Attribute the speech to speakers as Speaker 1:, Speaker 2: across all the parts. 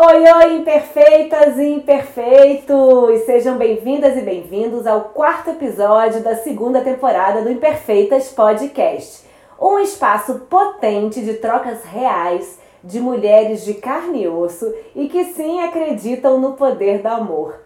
Speaker 1: Oi, oi, imperfeitas e imperfeitos! Sejam bem-vindas e bem-vindos ao quarto episódio da segunda temporada do Imperfeitas Podcast. Um espaço potente de trocas reais de mulheres de carne e osso e que sim acreditam no poder do amor.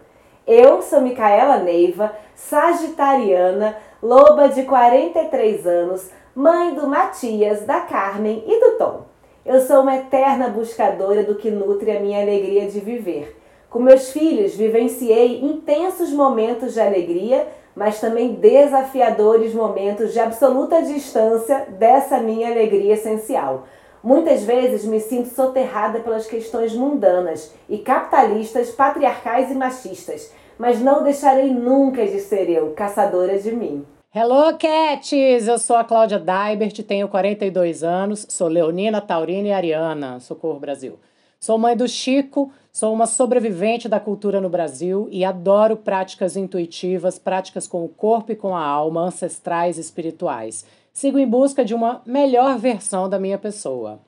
Speaker 1: Eu sou Micaela Neiva, sagitariana, loba de 43 anos, mãe do Matias, da Carmen e do Tom. Eu sou uma eterna buscadora do que nutre a minha alegria de viver. Com meus filhos, vivenciei intensos momentos de alegria, mas também desafiadores momentos de absoluta distância dessa minha alegria essencial. Muitas vezes me sinto soterrada pelas questões mundanas e capitalistas, patriarcais e machistas, mas não deixarei nunca de ser eu, caçadora de mim.
Speaker 2: Hello, Cats! Eu sou a Cláudia Daibert, tenho 42 anos, sou leonina, taurina e ariana, Socorro Brasil. Sou mãe do Chico, sou uma sobrevivente da cultura no Brasil e adoro práticas intuitivas, práticas com o corpo e com a alma, ancestrais e espirituais. Sigo em busca de uma melhor versão da minha pessoa.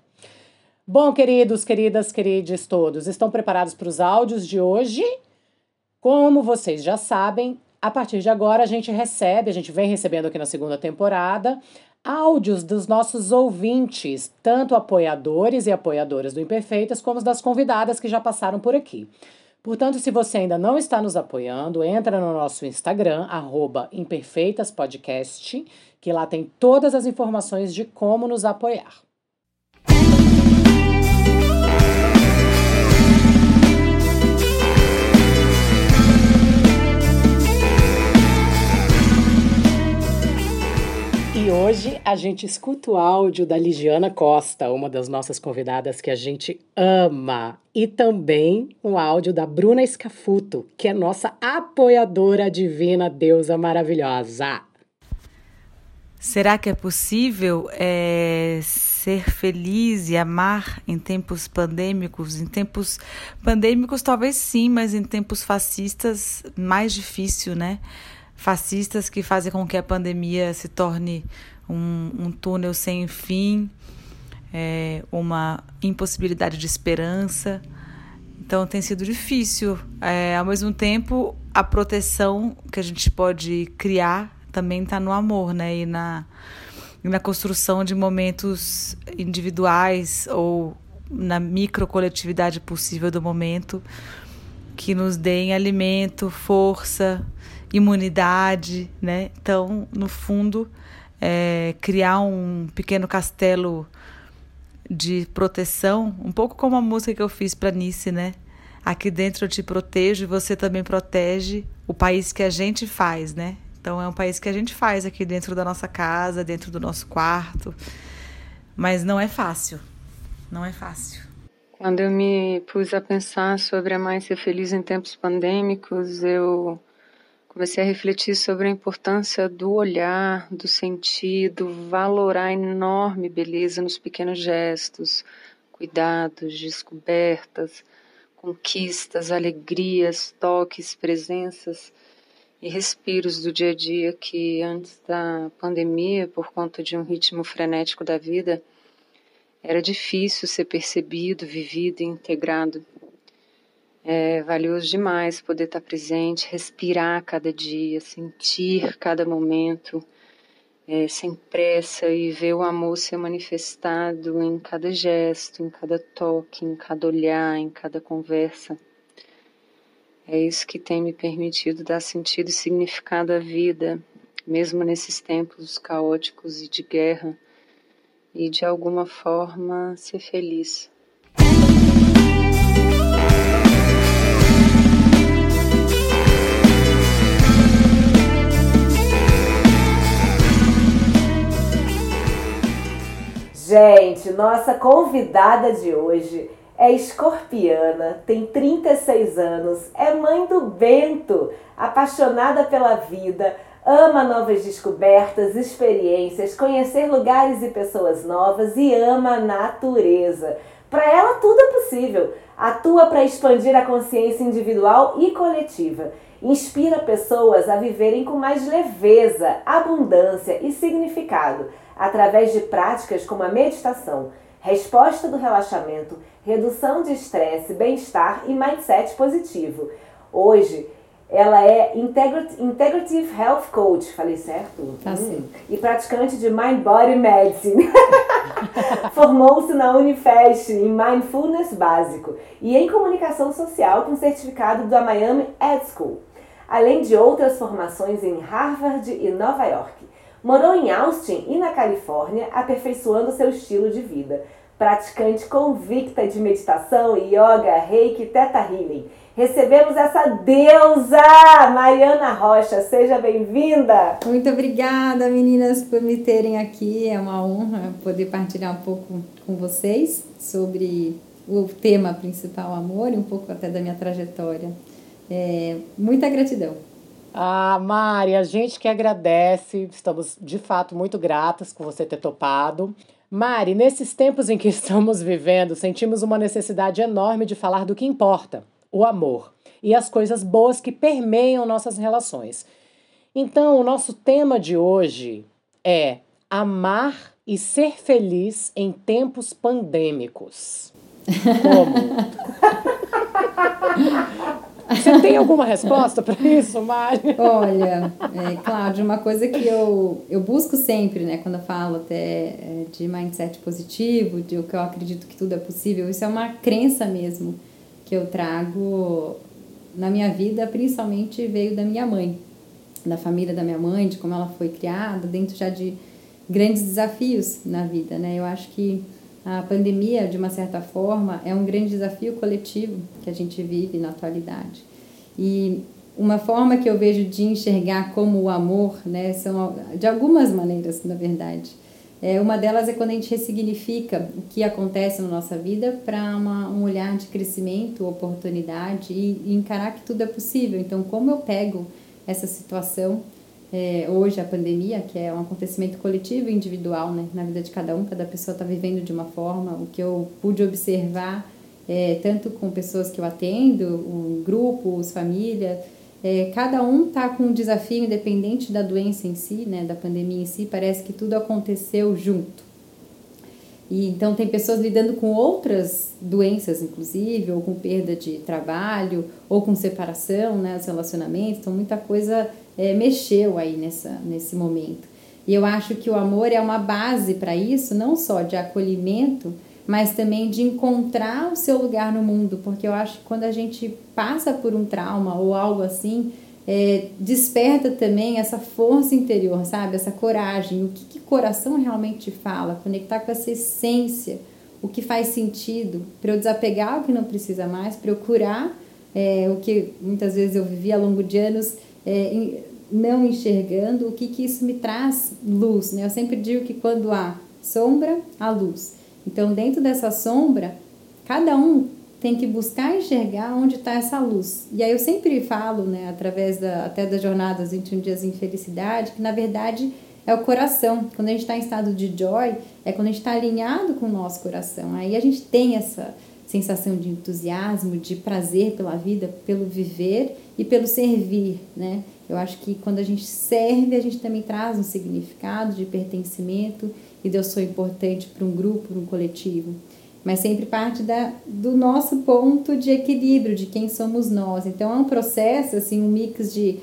Speaker 2: Bom, queridos, queridas, queridos todos, estão preparados para os áudios de hoje? Como vocês já sabem, a partir de agora, a gente recebe, a gente vem recebendo aqui na segunda temporada, áudios dos nossos ouvintes, tanto apoiadores e apoiadoras do Imperfeitas, como das convidadas que já passaram por aqui. Portanto, se você ainda não está nos apoiando, entra no nosso Instagram, imperfeitaspodcast, que lá tem todas as informações de como nos apoiar. E hoje a gente escuta o áudio da Ligiana Costa, uma das nossas convidadas que a gente ama. E também um áudio da Bruna Escafuto, que é nossa apoiadora divina, deusa maravilhosa.
Speaker 3: Será que é possível é, ser feliz e amar em tempos pandêmicos? Em tempos pandêmicos, talvez sim, mas em tempos fascistas, mais difícil, né? Fascistas que fazem com que a pandemia se torne um, um túnel sem fim, é, uma impossibilidade de esperança. Então tem sido difícil. É, ao mesmo tempo, a proteção que a gente pode criar também está no amor, né? E na, e na construção de momentos individuais ou na microcoletividade possível do momento que nos deem alimento, força, imunidade, né? Então, no fundo, é, criar um pequeno castelo de proteção, um pouco como a música que eu fiz para Nice, né? Aqui dentro eu te protejo e você também protege o país que a gente faz, né? Então é um país que a gente faz aqui dentro da nossa casa, dentro do nosso quarto. Mas não é fácil. Não é fácil.
Speaker 4: Quando eu me pus a pensar sobre a mais ser feliz em tempos pandêmicos, eu comecei a refletir sobre a importância do olhar, do sentido, valorar a enorme beleza nos pequenos gestos, cuidados, descobertas, conquistas, alegrias, toques, presenças e respiros do dia a dia que antes da pandemia, por conta de um ritmo frenético da vida, era difícil ser percebido, vivido e integrado. É valioso demais poder estar presente, respirar cada dia, sentir cada momento, é, sem pressa e ver o amor ser manifestado em cada gesto, em cada toque, em cada olhar, em cada conversa. É isso que tem me permitido dar sentido e significado à vida, mesmo nesses tempos caóticos e de guerra, e de alguma forma ser feliz.
Speaker 1: Gente, nossa convidada de hoje é escorpiana, tem 36 anos, é mãe do Bento, apaixonada pela vida, ama novas descobertas, experiências, conhecer lugares e pessoas novas e ama a natureza. Para ela, tudo é possível. Atua para expandir a consciência individual e coletiva. Inspira pessoas a viverem com mais leveza, abundância e significado, através de práticas como a meditação, resposta do relaxamento, redução de estresse, bem-estar e mindset positivo. Hoje, ela é Integrative Health Coach, falei certo?
Speaker 5: Tá hum.
Speaker 1: E praticante de Mind Body Medicine. Formou-se na Unifest em Mindfulness Básico e em Comunicação Social com certificado da Miami Ed School, além de outras formações em Harvard e Nova York. Morou em Austin e na Califórnia, aperfeiçoando seu estilo de vida. Praticante convicta de meditação, yoga, reiki e teta healing recebemos essa deusa, Mariana Rocha. Seja bem-vinda.
Speaker 5: Muito obrigada, meninas, por me terem aqui. É uma honra poder partilhar um pouco com vocês sobre o tema principal, amor, e um pouco até da minha trajetória. É, muita gratidão.
Speaker 2: Ah, Mari, a gente que agradece, estamos de fato muito gratas por você ter topado. Mari, nesses tempos em que estamos vivendo, sentimos uma necessidade enorme de falar do que importa o amor e as coisas boas que permeiam nossas relações. Então, o nosso tema de hoje é amar e ser feliz em tempos pandêmicos. Como? Você tem alguma resposta para isso, Mari?
Speaker 5: Olha, é, Cláudia, uma coisa que eu, eu busco sempre, né, quando eu falo até é, de mindset positivo, de o que eu acredito que tudo é possível, isso é uma crença mesmo que eu trago na minha vida, principalmente veio da minha mãe, da família da minha mãe, de como ela foi criada, dentro já de grandes desafios na vida, né? Eu acho que a pandemia, de uma certa forma, é um grande desafio coletivo que a gente vive na atualidade. E uma forma que eu vejo de enxergar como o amor, né, são de algumas maneiras, na verdade. É, uma delas é quando a gente ressignifica o que acontece na nossa vida para um olhar de crescimento, oportunidade e, e, encarar que tudo é possível. Então, como eu pego essa situação, é, hoje a pandemia, que é um acontecimento coletivo e individual né, na vida de cada um, cada pessoa está vivendo de uma forma, o que eu pude observar, é, tanto com pessoas que eu atendo, um, grupos, família, é, cada um está com um desafio independente da doença em si, né, da pandemia em si, parece que tudo aconteceu junto. E então tem pessoas lidando com outras doenças, inclusive, ou com perda de trabalho, ou com separação, né, os relacionamentos, então muita coisa é, mexeu aí nessa, nesse momento. E eu acho que o amor é uma base para isso, não só de acolhimento, mas também de encontrar o seu lugar no mundo, porque eu acho que quando a gente passa por um trauma ou algo assim, é, desperta também essa força interior, sabe? Essa coragem, o que, que coração realmente fala, conectar com essa essência, o que faz sentido, para eu desapegar o que não precisa mais, procurar é, o que muitas vezes eu vivi ao longo de anos é, não enxergando, o que, que isso me traz luz, né? Eu sempre digo que quando há sombra, há luz. Então, dentro dessa sombra, cada um tem que buscar enxergar onde está essa luz. E aí eu sempre falo, né, através da, até das jornadas 21 dias em felicidade, que na verdade é o coração. Quando a gente está em estado de joy, é quando a gente está alinhado com o nosso coração. Aí a gente tem essa sensação de entusiasmo, de prazer pela vida, pelo viver e pelo servir, né? Eu acho que quando a gente serve, a gente também traz um significado de pertencimento e eu sou importante para um grupo, para um coletivo. Mas sempre parte da, do nosso ponto de equilíbrio, de quem somos nós. Então é um processo, assim, um mix de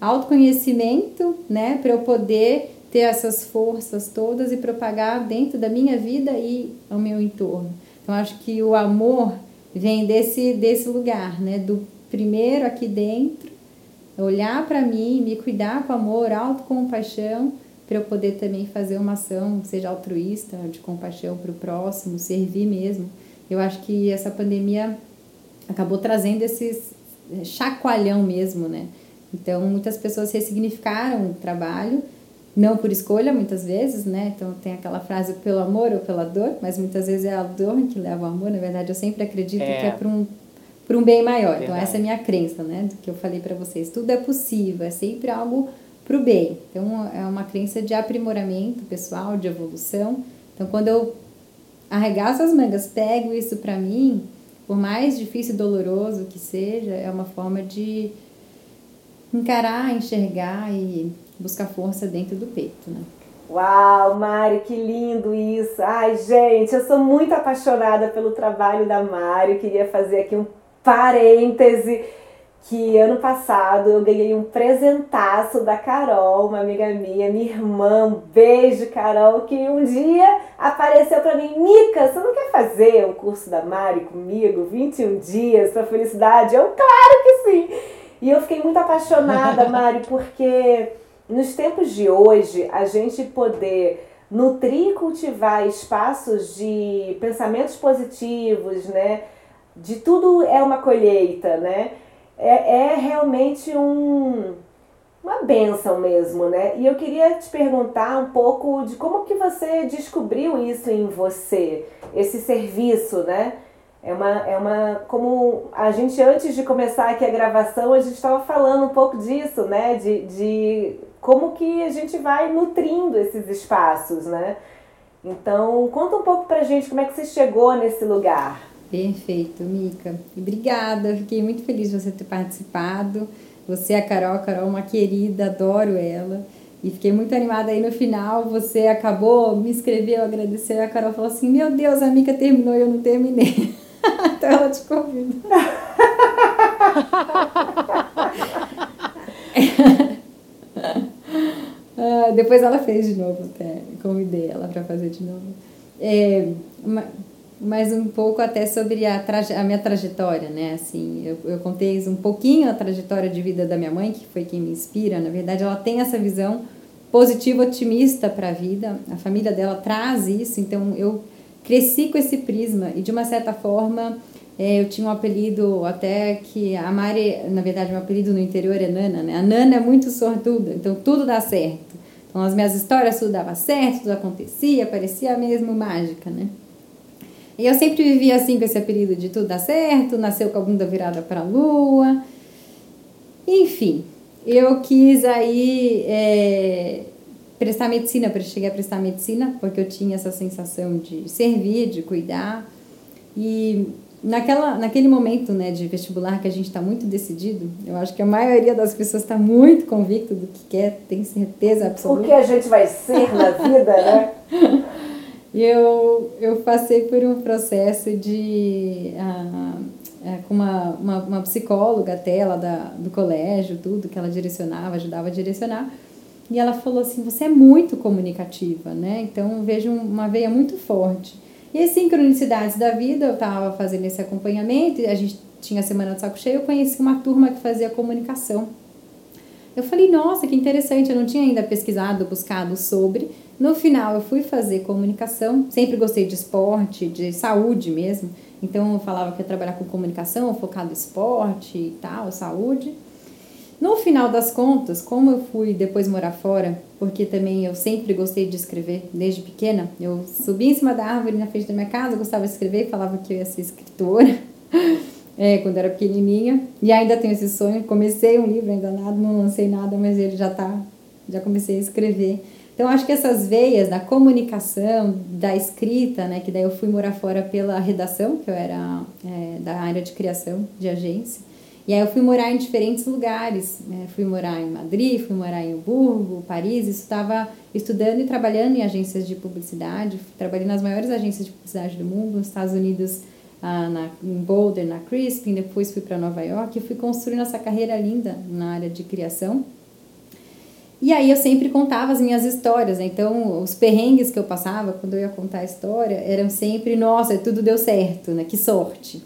Speaker 5: autoconhecimento, né, para eu poder ter essas forças todas e propagar dentro da minha vida e ao meu entorno. Então acho que o amor vem desse desse lugar, né, do primeiro aqui dentro, olhar para mim, me cuidar com amor, autocompaixão, para eu poder também fazer uma ação, seja altruísta, de compaixão para o próximo, servir mesmo. Eu acho que essa pandemia acabou trazendo esse eh, chacoalhão mesmo, né? Então, muitas pessoas ressignificaram o trabalho, não por escolha, muitas vezes, né? Então, tem aquela frase pelo amor ou pela dor, mas muitas vezes é a dor que leva ao amor. Na verdade, eu sempre acredito é. que é para um, por um bem maior. Então, verdade. Então, essa é a minha crença, né? Do que eu falei para vocês. Tudo é possível, é sempre algo para o bem. Então, é uma crença de aprimoramento pessoal, de evolução. Então, quando eu arregaço as mangas, pego isso para mim, por mais difícil e doloroso que seja, é uma forma de encarar, enxergar e buscar força dentro do peito, né?
Speaker 1: Uau, Mari, que lindo isso! Ai, gente, eu sou muito apaixonada pelo trabalho da Mari. Queria fazer aqui um parêntese que ano passado eu ganhei um presentaço da Carol, uma amiga minha, minha irmã, um beijo, Carol, que um dia apareceu para mim, Mica, você não quer fazer o curso da Mari comigo, 21 dias para felicidade? Eu, claro que sim! E eu fiquei muito apaixonada, Mari, porque nos tempos de hoje, a gente poder nutrir e cultivar espaços de pensamentos positivos, né? De tudo é uma colheita, né? é, é realmente um, uma benção mesmo, né? E eu queria te perguntar um pouco de como que você descobriu isso em você, esse serviço, né? É uma, é uma, como a gente antes de começar aqui a gravação, a gente estava falando um pouco disso, né? De, de como que a gente vai nutrindo esses espaços, né? Então, conta um pouco pra gente como é que você chegou nesse lugar.
Speaker 5: Perfeito, Mica. Obrigada, fiquei muito feliz de você ter participado. Você, a Carol, a Carol, uma querida, adoro ela. E fiquei muito animada aí no final. Você acabou, me escreveu, agradeceu. A Carol falou assim: Meu Deus, a Mica terminou e eu não terminei. então ela te convida. ah, depois ela fez de novo, até. Convidei ela para fazer de novo. É, mas um pouco até sobre a, a minha trajetória, né? Assim, eu, eu contei um pouquinho a trajetória de vida da minha mãe, que foi quem me inspira. Na verdade, ela tem essa visão positiva, otimista para a vida. A família dela traz isso, então eu cresci com esse prisma e de uma certa forma é, eu tinha um apelido até que a Mari, na verdade, meu apelido no interior é Nana, né? A Nana é muito sortuda, então tudo dá certo. Então as minhas histórias tudo dava certo, tudo acontecia, parecia mesmo mágica, né? E eu sempre vivia assim com esse apelido de tudo dá certo, nasceu com a bunda virada para a lua. Enfim, eu quis aí é, prestar medicina, para chegar a prestar medicina, porque eu tinha essa sensação de servir, de cuidar. E naquela, naquele momento né, de vestibular que a gente está muito decidido, eu acho que a maioria das pessoas está muito convicta do que quer, tem certeza absoluta.
Speaker 1: O que a gente vai ser na vida, né?
Speaker 5: E eu, eu passei por um processo de. Ah, é, com uma, uma, uma, psicóloga até, ela da, do colégio, tudo, que ela direcionava, ajudava a direcionar. E ela falou assim: você é muito comunicativa, né? Então vejo uma veia muito forte. E as sincronicidades da vida, eu estava fazendo esse acompanhamento, a gente tinha a Semana do Saco Cheio, eu conheci uma turma que fazia comunicação. Eu falei, nossa, que interessante, eu não tinha ainda pesquisado, buscado sobre, no final, eu fui fazer comunicação, sempre gostei de esporte, de saúde mesmo. Então, eu falava que ia trabalhar com comunicação, focado em esporte e tal, saúde. No final das contas, como eu fui depois morar fora, porque também eu sempre gostei de escrever desde pequena, eu subi em cima da árvore na frente da minha casa, gostava de escrever, falava que eu ia ser escritora é, quando era pequenininha, e ainda tenho esse sonho. Comecei um livro, ainda nada, não lancei nada, mas ele já tá, já comecei a escrever. Então, acho que essas veias da comunicação, da escrita, né, que daí eu fui morar fora pela redação, que eu era é, da área de criação de agência, e aí eu fui morar em diferentes lugares, né, fui morar em Madrid, fui morar em Hamburgo, Paris, estava estudando e trabalhando em agências de publicidade, trabalhei nas maiores agências de publicidade do mundo, nos Estados Unidos, ah, na, em Boulder, na Crispin, depois fui para Nova York e fui construindo essa carreira linda na área de criação. E aí eu sempre contava as minhas histórias, né? então os perrengues que eu passava quando eu ia contar a história eram sempre, nossa, tudo deu certo, né? Que sorte.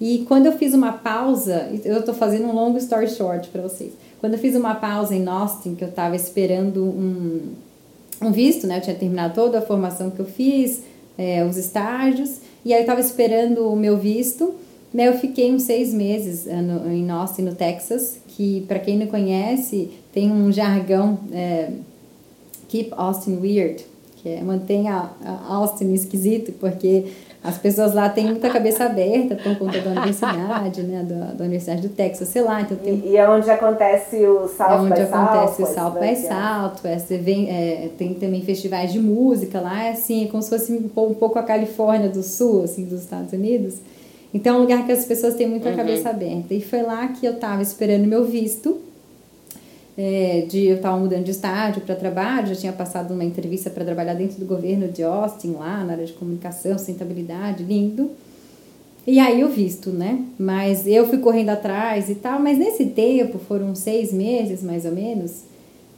Speaker 5: E quando eu fiz uma pausa, eu estou fazendo um longo story short para vocês. Quando eu fiz uma pausa em Austin, que eu estava esperando um, um visto, né? Eu tinha terminado toda a formação que eu fiz, é, os estágios, e aí eu estava esperando o meu visto. Né, eu fiquei uns seis meses eh, no, em Austin, no Texas, que para quem não conhece, tem um jargão é, Keep Austin Weird, que é mantenha Austin esquisito, porque As pessoas lá têm muita cabeça aberta por conta da universidade, né? Da, da Universidade do Texas, sei lá. Então tem...
Speaker 1: e, e é onde acontece o South
Speaker 5: é onde acontece
Speaker 1: South,
Speaker 5: o South by Southwest. Vem, é, tem também festivais de música lá, é assim, é como se fosse um pouco a Califórnia do Sul, assim, dos Estados Unidos. Então é um lugar que as pessoas têm muita uhum. cabeça aberta. E foi lá que eu estava esperando meu visto é, de eu estava mudando de estágio para trabalho, já tinha passado uma entrevista para trabalhar dentro do governo de Austin, lá na área de comunicação, sustentabilidade, lindo. E aí o visto, né? Mas eu fui correndo atrás e tal, mas nesse tempo, foram seis meses mais ou menos,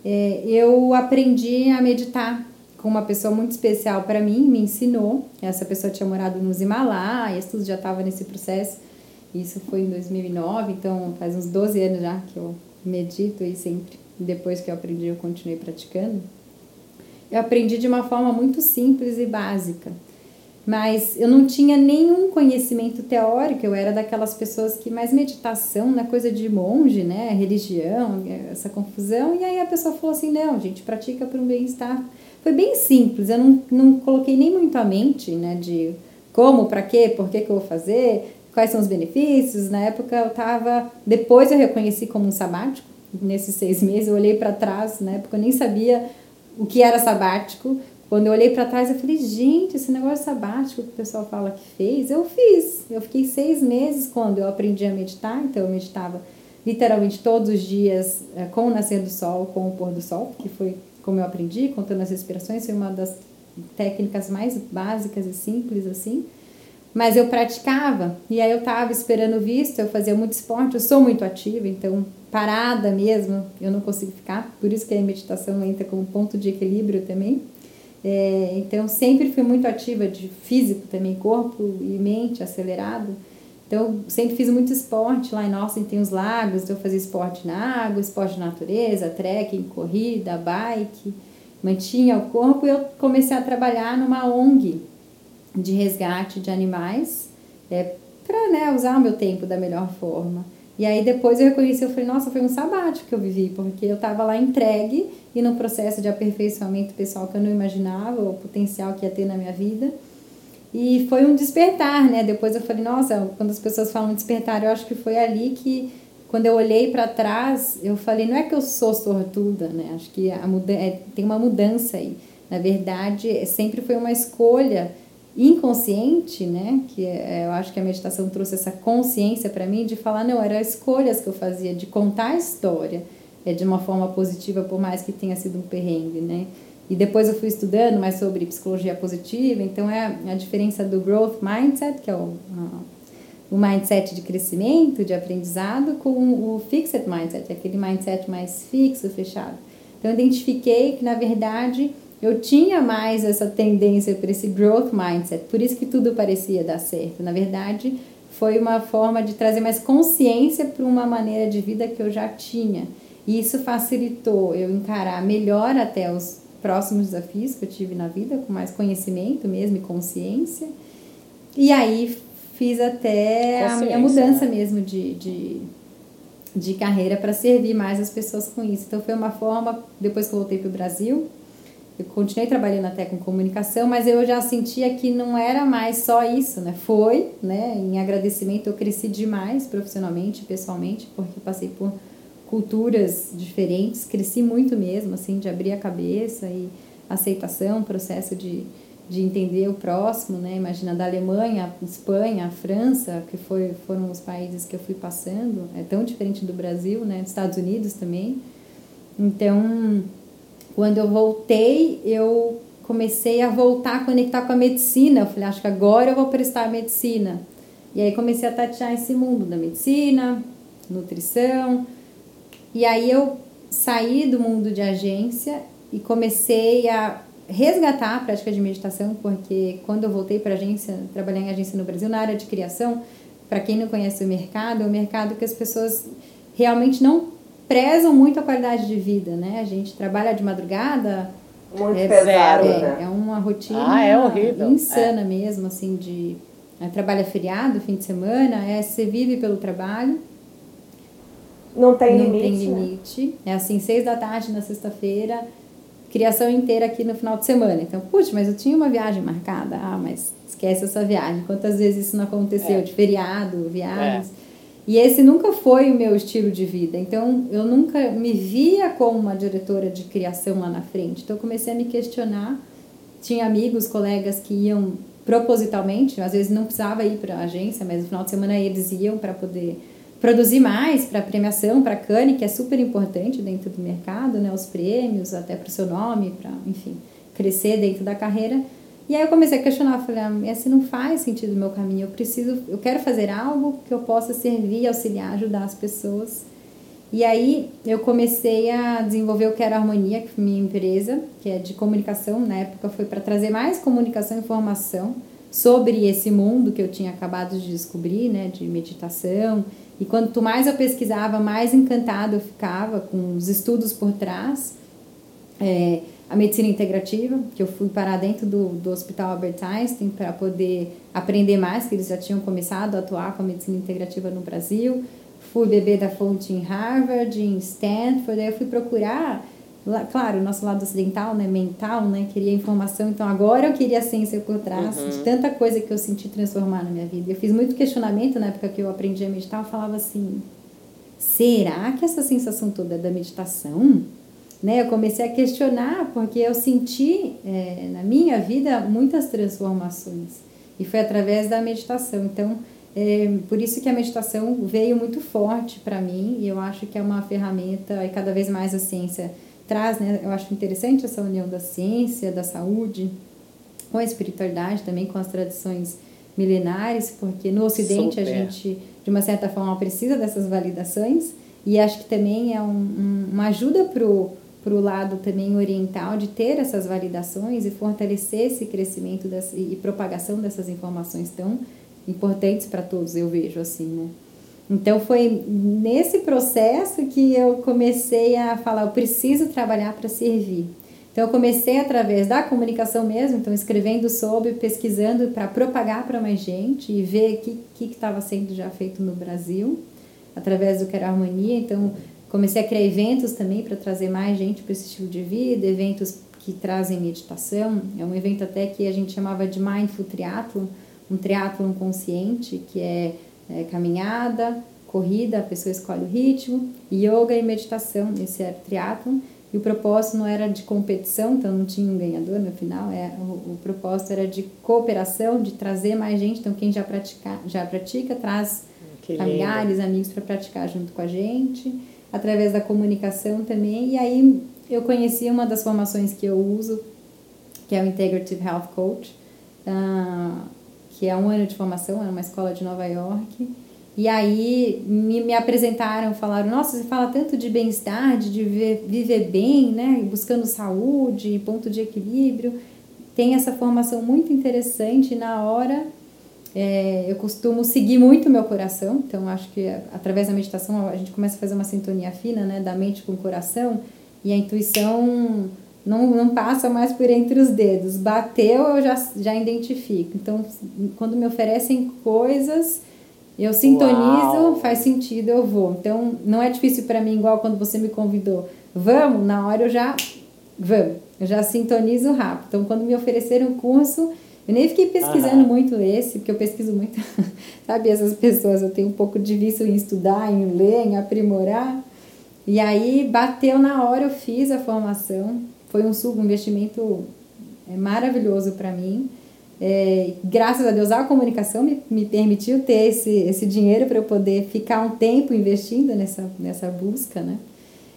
Speaker 5: é, eu aprendi a meditar com uma pessoa muito especial para mim, me ensinou. Essa pessoa tinha morado nos Himalaias, tudo já estava nesse processo. Isso foi em 2009, então faz uns 12 anos já que eu medito e sempre, depois que eu aprendi, eu continuei praticando. Eu aprendi de uma forma muito simples e básica, mas eu não tinha nenhum conhecimento teórico, eu era daquelas pessoas que mais meditação na coisa de monge, né, religião, essa confusão, e aí a pessoa falou assim, não, gente pratica para um bem-estar. Foi bem simples, eu não, não coloquei nem muito a mente, né, de como, para quê, por que que eu vou fazer, quais são os benefícios. Na época eu estava. Depois eu reconheci como um sabático, nesses seis meses. Eu olhei para trás, na época eu nem sabia o que era sabático. Quando eu olhei para trás, eu falei: gente, esse negócio sabático que o pessoal fala que fez, eu fiz. Eu fiquei seis meses quando eu aprendi a meditar, então eu meditava literalmente todos os dias eh, com o nascer do sol, com o pôr do sol, que foi como eu aprendi, contando as respirações, foi uma das técnicas mais básicas e simples assim. Mas eu praticava, e aí eu estava esperando visto, eu fazia muito esporte, eu sou muito ativa, então parada mesmo, eu não consigo ficar, por isso que a meditação entra como ponto de equilíbrio também. É, então sempre fui muito ativa de físico também, corpo e mente acelerado. Então sempre fiz muito esporte lá em Austin tem os lagos, então eu fazia esporte na água, esporte de natureza, trekking, corrida, bike, mantinha o corpo e eu comecei a trabalhar numa ONG de resgate de animais é, para né, usar o meu tempo da melhor forma. E aí depois eu reconheci, eu falei, nossa, foi um sabático que eu vivi, porque eu estava lá entregue e no processo de aperfeiçoamento pessoal que eu não imaginava, o potencial que ia ter na minha vida. E foi um despertar, né? Depois eu falei, nossa, quando as pessoas falam despertar, eu acho que foi ali que, quando eu olhei para trás, eu falei, não é que eu sou sortuda, né? Acho que a muda é, tem uma mudança aí. Na verdade, sempre foi uma escolha inconsciente, né? Que é, eu acho que a meditação trouxe essa consciência para mim de falar, não, eram escolhas que eu fazia de contar a história é, de uma forma positiva, por mais que tenha sido um perrengue, né? E depois eu fui estudando mais sobre psicologia positiva, então é a, diferença do growth mindset, que é o, o mindset de crescimento, de aprendizado, com o fixed mindset, aquele mindset mais fixo, fechado. Então eu identifiquei que, na verdade, eu tinha mais essa tendência para esse growth mindset, por isso que tudo parecia dar certo. Na verdade, foi uma forma de trazer mais consciência para uma maneira de vida que eu já tinha. E isso facilitou eu encarar melhor até os próximos desafios que eu tive na vida, com mais conhecimento mesmo e consciência. E aí fiz até a minha mudança né? mesmo de, de, de carreira para servir mais as pessoas com isso. Então foi uma forma, depois que eu voltei para o Brasil, eu continuei trabalhando até com comunicação, mas eu já sentia que não era mais só isso, né? Foi, né? Em agradecimento eu cresci demais profissionalmente, pessoalmente, porque passei por culturas diferentes, cresci muito mesmo, assim, de abrir a cabeça e aceitação, processo de, de entender o próximo, né? Imagina da Alemanha, Espanha, França, que foi, foram os países que eu fui passando, é tão diferente do Brasil, né? Dos Estados Unidos também. Então, quando eu voltei, eu comecei a voltar a conectar com a medicina. Eu falei, acho que agora eu vou prestar medicina. E aí comecei a tatear esse mundo da medicina, nutrição. E aí eu saí do mundo de agência e comecei a resgatar a prática de meditação, porque quando eu voltei para agência, trabalhar em agência no Brasil, na área de criação, para quem não conhece o mercado, é um mercado que as pessoas realmente não prezam muito a qualidade de vida, né? A gente trabalha de madrugada.
Speaker 1: Muito é, pesado,
Speaker 5: é,
Speaker 1: né?
Speaker 5: é uma rotina
Speaker 2: ah, é horrível.
Speaker 5: insana é. mesmo, assim, de é, trabalha feriado, fim de semana, é você vive pelo trabalho.
Speaker 1: Não tem
Speaker 5: não
Speaker 1: limite.
Speaker 5: Tem
Speaker 1: né?
Speaker 5: limite. Né? É assim, seis da tarde na sexta-feira, criação inteira aqui no final de semana. Então, putz, mas eu tinha uma viagem marcada. Ah, mas esquece essa viagem. Quantas vezes isso não aconteceu?
Speaker 2: É.
Speaker 5: De feriado, viagens. É. E esse nunca foi o meu estilo de vida. Então, eu nunca me via como uma diretora de criação lá na frente. Então, eu comecei a me questionar. Tinha amigos, colegas que iam propositalmente, às vezes não precisava ir para a agência, mas no final de semana eles iam para poder produzir mais para premiação, para Cane, que é super importante dentro do mercado, né? Os prêmios, até para o seu nome, para, enfim, crescer dentro da carreira. E aí eu comecei a questionar, falei, ah, esse não faz sentido o meu caminho, eu preciso, eu quero fazer algo que eu possa servir, auxiliar, ajudar as pessoas. E aí eu comecei a desenvolver o Quero Harmonia, que foi minha empresa, que é de comunicação, na época foi para trazer mais comunicação e informação sobre esse mundo que eu tinha acabado de descobrir, né, de meditação. E quanto mais eu pesquisava, mais encantada eu ficava com os estudos por trás. É, a medicina integrativa, que eu fui parar dentro do, do Hospital Albert Einstein para poder aprender mais, que eles já tinham começado a atuar com a medicina integrativa no Brasil. Fui beber da fonte em Harvard, em Stanford, daí eu fui procurar, lá, claro, o nosso lado ocidental, né, mental, né, queria informação, então agora eu queria a ciência por trás, uhum. de tanta coisa que eu senti transformar na minha vida. Eu fiz muito questionamento na época que eu aprendi a meditar, eu falava assim, será que essa sensação toda é da meditação? Né, eu comecei a questionar porque eu senti é, na minha vida muitas transformações e foi através da meditação. Então, é, por isso que a meditação veio muito forte para mim e eu acho que é uma ferramenta e cada vez mais a ciência traz, né? Eu acho interessante essa união da ciência, da saúde, com a espiritualidade também, com as tradições milenares, porque no Ocidente Super. a gente, de uma certa forma, precisa dessas validações e acho que também é um, um, uma ajuda pro para o lado também oriental de ter essas validações e fortalecer esse crescimento das, e propagação dessas informações tão importantes para todos, eu vejo assim, né? Então foi nesse processo que eu comecei a falar, eu preciso trabalhar para servir. Então eu comecei através da comunicação mesmo, então escrevendo sobre, pesquisando para propagar para mais gente e ver o que estava sendo já feito no Brasil, através do Quero Harmonia. Então Comecei a criar eventos também para trazer mais gente para esse estilo de vida, eventos que trazem meditação. É um evento até que a gente chamava de Mindful Triathlon, um triatlon consciente, que é, é caminhada, corrida, a pessoa escolhe o ritmo, yoga e meditação, esse era triatlon. E o propósito não era de competição, então não tinha um ganhador no final, é, o, o propósito era de cooperação, de trazer mais gente. Então quem já pratica, já pratica traz que familiares, lindo. amigos para praticar junto com a gente através da comunicação também. E aí eu conheci uma das formações que eu uso, que é o Integrative Health Coach, uh, que é um ano de formação, é uma escola de Nova York. E aí me, me apresentaram, falaram, nossa, você fala tanto de bem-estar, de viver, viver bem, né? Buscando saúde, ponto de equilíbrio. Tem essa formação muito interessante na hora é, eu costumo seguir muito o meu coração, então acho que através da meditação a gente começa a fazer uma sintonia fina, né, da mente com o coração, e a intuição não, não passa mais por entre os dedos. Bateu, eu já, já identifico. Então, quando me oferecem coisas, eu sintonizo, Uau. faz sentido, eu vou. Então, não é difícil para mim, igual quando você me convidou. Vamos, na hora eu já. Vamos, eu já sintonizo rápido. Então, quando me ofereceram um curso eu nem fiquei pesquisando muito esse, porque eu pesquiso muito, sabe, essas pessoas, eu tenho um pouco de vício em estudar, em ler, em aprimorar. E aí bateu na hora, eu fiz a formação. Foi um investimento é, maravilhoso para mim. É, graças a Deus, a comunicação me, me permitiu ter esse, esse dinheiro para eu poder ficar um tempo investindo nessa, nessa busca, né?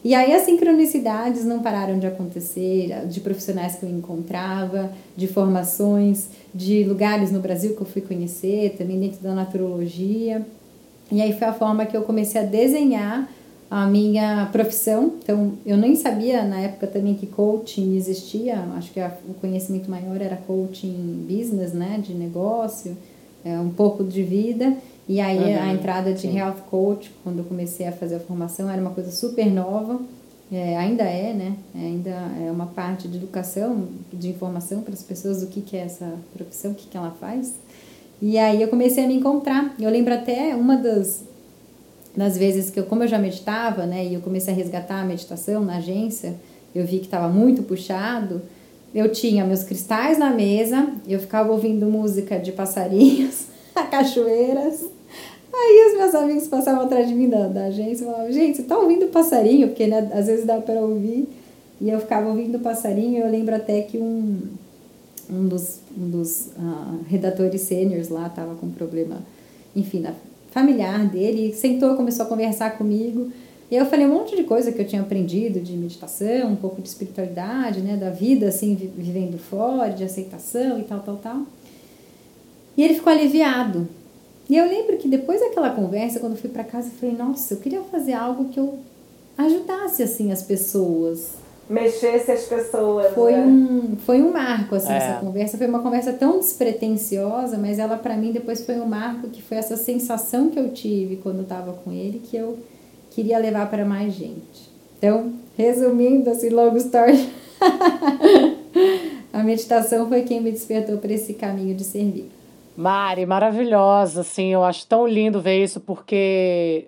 Speaker 5: E aí as sincronicidades não pararam de acontecer, de profissionais que eu encontrava, de formações, de lugares no Brasil que eu fui conhecer, também dentro da naturologia. E aí foi a forma que eu comecei a desenhar a minha profissão. Então, eu nem sabia na época também que coaching existia. Acho que a, o conhecimento maior era coaching business, né, de negócio, é, um pouco de vida. E aí uhum, a entrada de sim. health coach, quando eu comecei a fazer a formação, era uma coisa super nova. É, ainda é, né? É, ainda é uma parte de educação, de informação para as pessoas do que, que é essa profissão, o que, que ela faz. E aí eu comecei a me encontrar. Eu lembro até uma das, das vezes que eu, como eu já meditava, né? E eu comecei a resgatar a meditação na agência, eu vi que estava muito puxado. eu tinha meus cristais na mesa, eu ficava ouvindo música de passarinhos, cachoeiras. Aí os meus amigos passavam atrás de mim da, da agência e falavam, gente, você tá ouvindo passarinho? Porque né, às vezes dá para ouvir. E eu ficava ouvindo passarinho, eu lembro até que um, um dos, um dos uh, redatores sêniores lá estava com problema, enfim, na, familiar dele, sentou, começou a conversar comigo. E eu falei um monte de coisa que eu tinha aprendido de meditação, um pouco de espiritualidade, né, da vida assim, vivendo fora, de aceitação e tal, tal, tal. E ele ficou aliviado. E eu lembro que depois daquela conversa, quando eu fui para casa, eu falei: "Nossa, eu queria fazer algo que eu ajudasse assim as pessoas,
Speaker 1: mexesse as pessoas.
Speaker 5: Foi,
Speaker 1: né?
Speaker 5: um, foi um marco, assim,
Speaker 2: É.
Speaker 5: essa conversa. Foi uma conversa tão despretensiosa, mas ela, para mim, depois foi um marco que foi essa sensação que eu tive quando eu tava com ele, que eu queria levar para mais gente. Então, resumindo, assim, long story, a meditação foi quem me despertou para esse caminho de servir.
Speaker 2: Mari, maravilhosa, assim, eu acho tão lindo ver isso, porque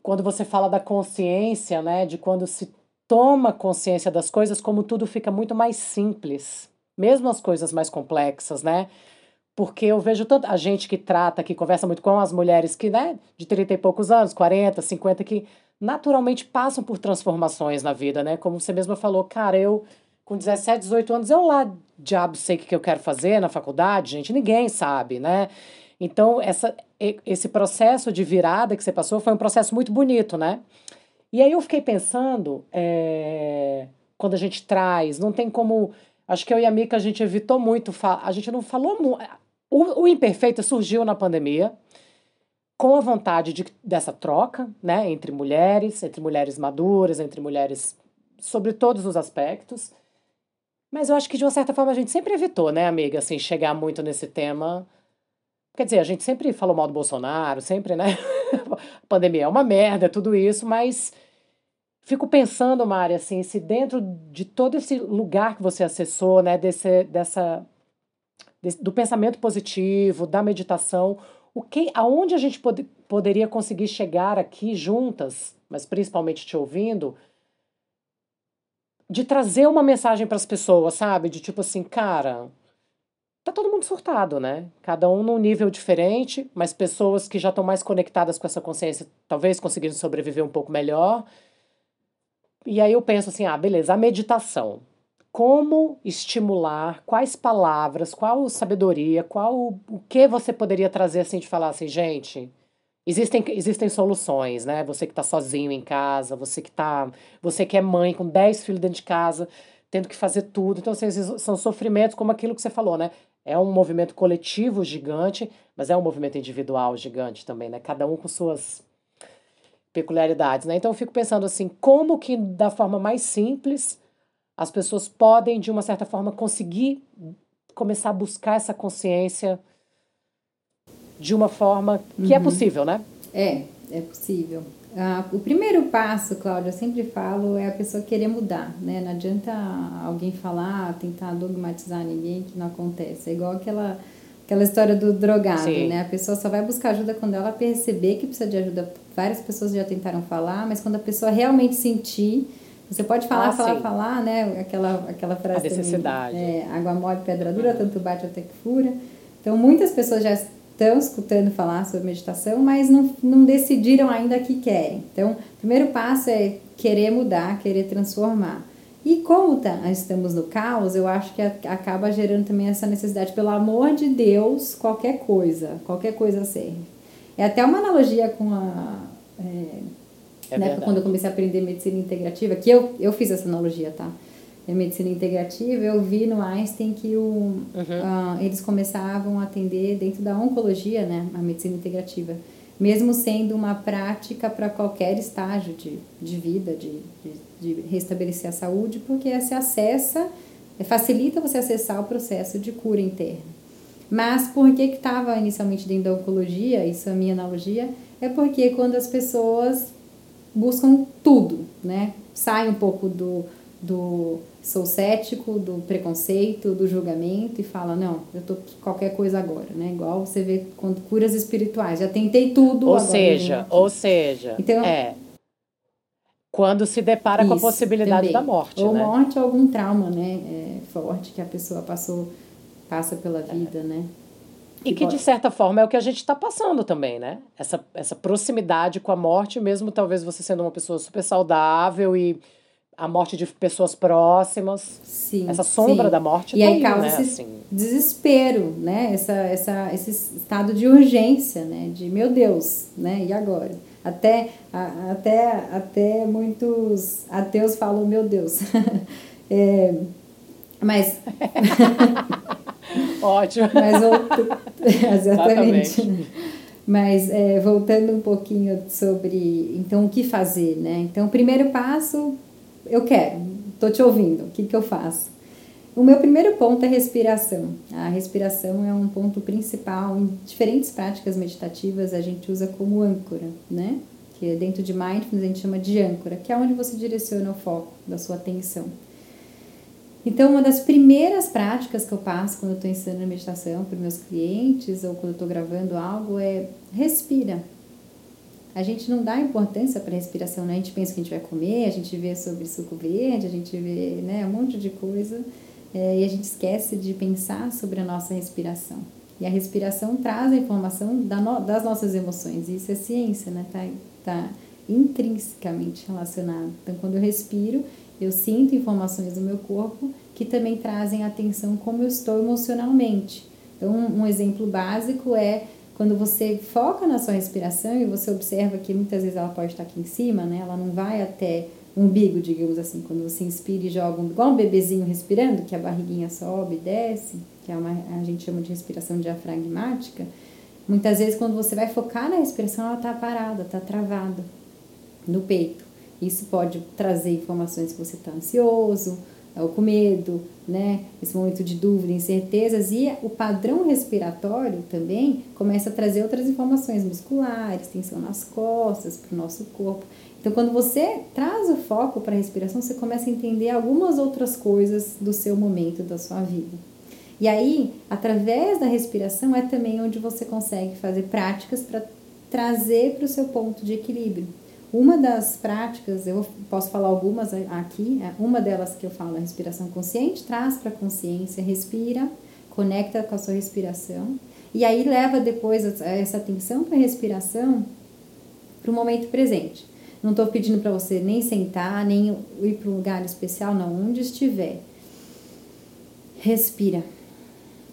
Speaker 2: quando você fala da consciência, né, de quando se toma consciência das coisas, como tudo fica muito mais simples, mesmo as coisas mais complexas, né? Porque eu vejo a gente que trata, que conversa muito com as mulheres que, né, de 30 e poucos anos, 40, 50, que naturalmente passam por transformações na vida, né? Como você mesma falou, cara, eu com 17, 18 anos, eu lá, diabo, sei o que eu quero fazer na faculdade, gente, ninguém sabe, né? Então, essa, esse processo de virada que você passou foi um processo muito bonito, né? E aí eu fiquei pensando, é, quando a gente traz, não tem como. Acho que eu e a Mica a gente evitou muito, a gente não falou muito. O, o Imperfeita surgiu na pandemia com a vontade de, dessa troca, né, entre mulheres, entre mulheres maduras, entre mulheres sobre todos os aspectos. Mas eu acho que de uma certa forma a gente sempre evitou, né, amiga, assim, chegar muito nesse tema. Quer dizer, a gente sempre falou mal do Bolsonaro, sempre, né? a pandemia é uma merda, tudo isso, mas fico pensando, Mari, assim, se dentro de todo esse lugar que você acessou, né, desse, dessa, desse, do pensamento positivo, da meditação, o que, aonde a gente pod poderia conseguir chegar aqui juntas, mas principalmente te ouvindo, de trazer uma mensagem para as pessoas, sabe? De tipo assim, cara, tá todo mundo surtado, né? Cada um num nível diferente, mas pessoas que já estão mais conectadas com essa consciência talvez conseguiram sobreviver um pouco melhor. E aí eu penso assim, ah, beleza, a meditação. Como estimular, quais palavras, qual sabedoria, qual o que você poderia trazer assim de falar assim, gente, Existem, existem soluções, né? Você que está sozinho em casa, você que tá, você que é mãe com 10 filhos dentro de casa, tendo que fazer tudo. Então, assim, são sofrimentos como aquilo que você falou, né? É um movimento coletivo gigante, mas é um movimento individual gigante também, né? Cada um com suas peculiaridades, né? Então eu fico pensando assim, como que da forma mais simples as pessoas podem de uma certa forma conseguir começar a buscar essa consciência de uma forma que uhum. é possível, né?
Speaker 5: É, é possível. Ah, o primeiro passo, Cláudia, eu sempre falo, é a pessoa querer mudar, né? Não adianta alguém falar, tentar dogmatizar ninguém, que não acontece. É igual aquela, aquela história do drogado, Sim. né? A pessoa só vai buscar ajuda quando ela perceber que precisa de ajuda. Várias pessoas já tentaram falar, mas quando a pessoa realmente sentir, você pode falar, ah, falar, sim. falar, né? Aquela, aquela frase.
Speaker 2: A necessidade.
Speaker 5: Também, é, água mole, pedra dura, tanto bate até que fura. Então, muitas pessoas já estão escutando falar sobre meditação, mas não, não decidiram ainda que querem. Então, o primeiro passo é querer mudar, querer transformar. E como tá, estamos no caos, eu acho que acaba gerando também essa necessidade, pelo amor de Deus, qualquer coisa, qualquer coisa serve. É até uma analogia com a. É, é né, quando eu comecei a aprender medicina integrativa, que eu, eu fiz essa analogia, tá? Em medicina integrativa, eu vi no Einstein que o, uhum. uh, eles começavam a atender dentro da oncologia, né, a medicina integrativa, mesmo sendo uma prática para qualquer estágio de, de vida, de, de, de restabelecer a saúde, porque se acessa, facilita você acessar o processo de cura interna. Mas por que estava inicialmente dentro da oncologia, isso é a minha analogia, é porque quando as pessoas buscam tudo, né, sai um pouco do do sou cético, do preconceito, do julgamento e fala, não, eu tô qualquer coisa agora, né? Igual você vê com curas espirituais, já tentei tudo.
Speaker 2: Ou seja, ou seja, então, é. quando se depara Isso, com a possibilidade também. da morte,
Speaker 5: ou
Speaker 2: né?
Speaker 5: morte ou algum trauma, né, é, forte que a pessoa passou, passa pela vida, é. né?
Speaker 2: E que, de certa forma, é o que a gente está passando também, né? Essa, essa proximidade com a morte, mesmo talvez você sendo uma pessoa super saudável e a morte de pessoas próximas.
Speaker 5: Sim.
Speaker 2: Essa sombra
Speaker 5: sim.
Speaker 2: da morte
Speaker 5: E
Speaker 2: tá
Speaker 5: aí causa
Speaker 2: né?
Speaker 5: esse
Speaker 2: assim.
Speaker 5: desespero, né? Essa, essa, esse estado de urgência, né? De meu Deus, né? E agora? Até, a, até, até muitos ateus falam, meu Deus. é, mas.
Speaker 2: Ótimo.
Speaker 5: Mas exatamente. Mas é, voltando um pouquinho sobre então o que fazer, né? Então, o primeiro passo, eu quero, tô te ouvindo, o que, que eu faço? O meu primeiro ponto é respiração. A respiração é um ponto principal em diferentes práticas meditativas, a gente usa como âncora, né? Que dentro de mindfulness a gente chama de âncora, que é onde você direciona o foco da sua atenção. Então, uma das primeiras práticas que eu passo quando eu estou ensinando meditação para meus clientes ou quando eu estou gravando algo é respira. A gente não dá importância para a respiração, né? A gente pensa que a gente vai comer, a gente vê sobre suco verde, a gente vê né, um monte de coisa é, e a gente esquece de pensar sobre a nossa respiração. E a respiração traz a informação da no, das nossas emoções, isso é ciência, né? Tá, tá intrinsecamente relacionado. Então, quando eu respiro, eu sinto informações do meu corpo que também trazem atenção como eu estou emocionalmente. Então, um exemplo básico é quando você foca na sua respiração e você observa que muitas vezes ela pode estar aqui em cima, né? Ela não vai até o umbigo, digamos assim. Quando você inspira e joga, igual um bebezinho respirando, que a barriguinha sobe e desce, que é uma, a gente chama de respiração diafragmática. Muitas vezes, quando você vai focar na respiração, ela está parada, está travada no peito. Isso pode trazer informações que você está ansioso, ou com medo, né? Esse momento de dúvida, incertezas e o padrão respiratório também começa a trazer outras informações musculares, tensão nas costas, para o nosso corpo. Então, quando você traz o foco para a respiração, você começa a entender algumas outras coisas do seu momento, da sua vida. E aí, através da respiração, é também onde você consegue fazer práticas para trazer para o seu ponto de equilíbrio. Uma das práticas, eu posso falar algumas aqui, é, uma delas que eu falo, a respiração consciente, traz para a consciência, respira, conecta com a sua respiração, e aí leva depois essa atenção para a respiração para o momento presente. Não estou pedindo para você nem sentar, nem ir para um lugar especial, não, onde estiver. Respira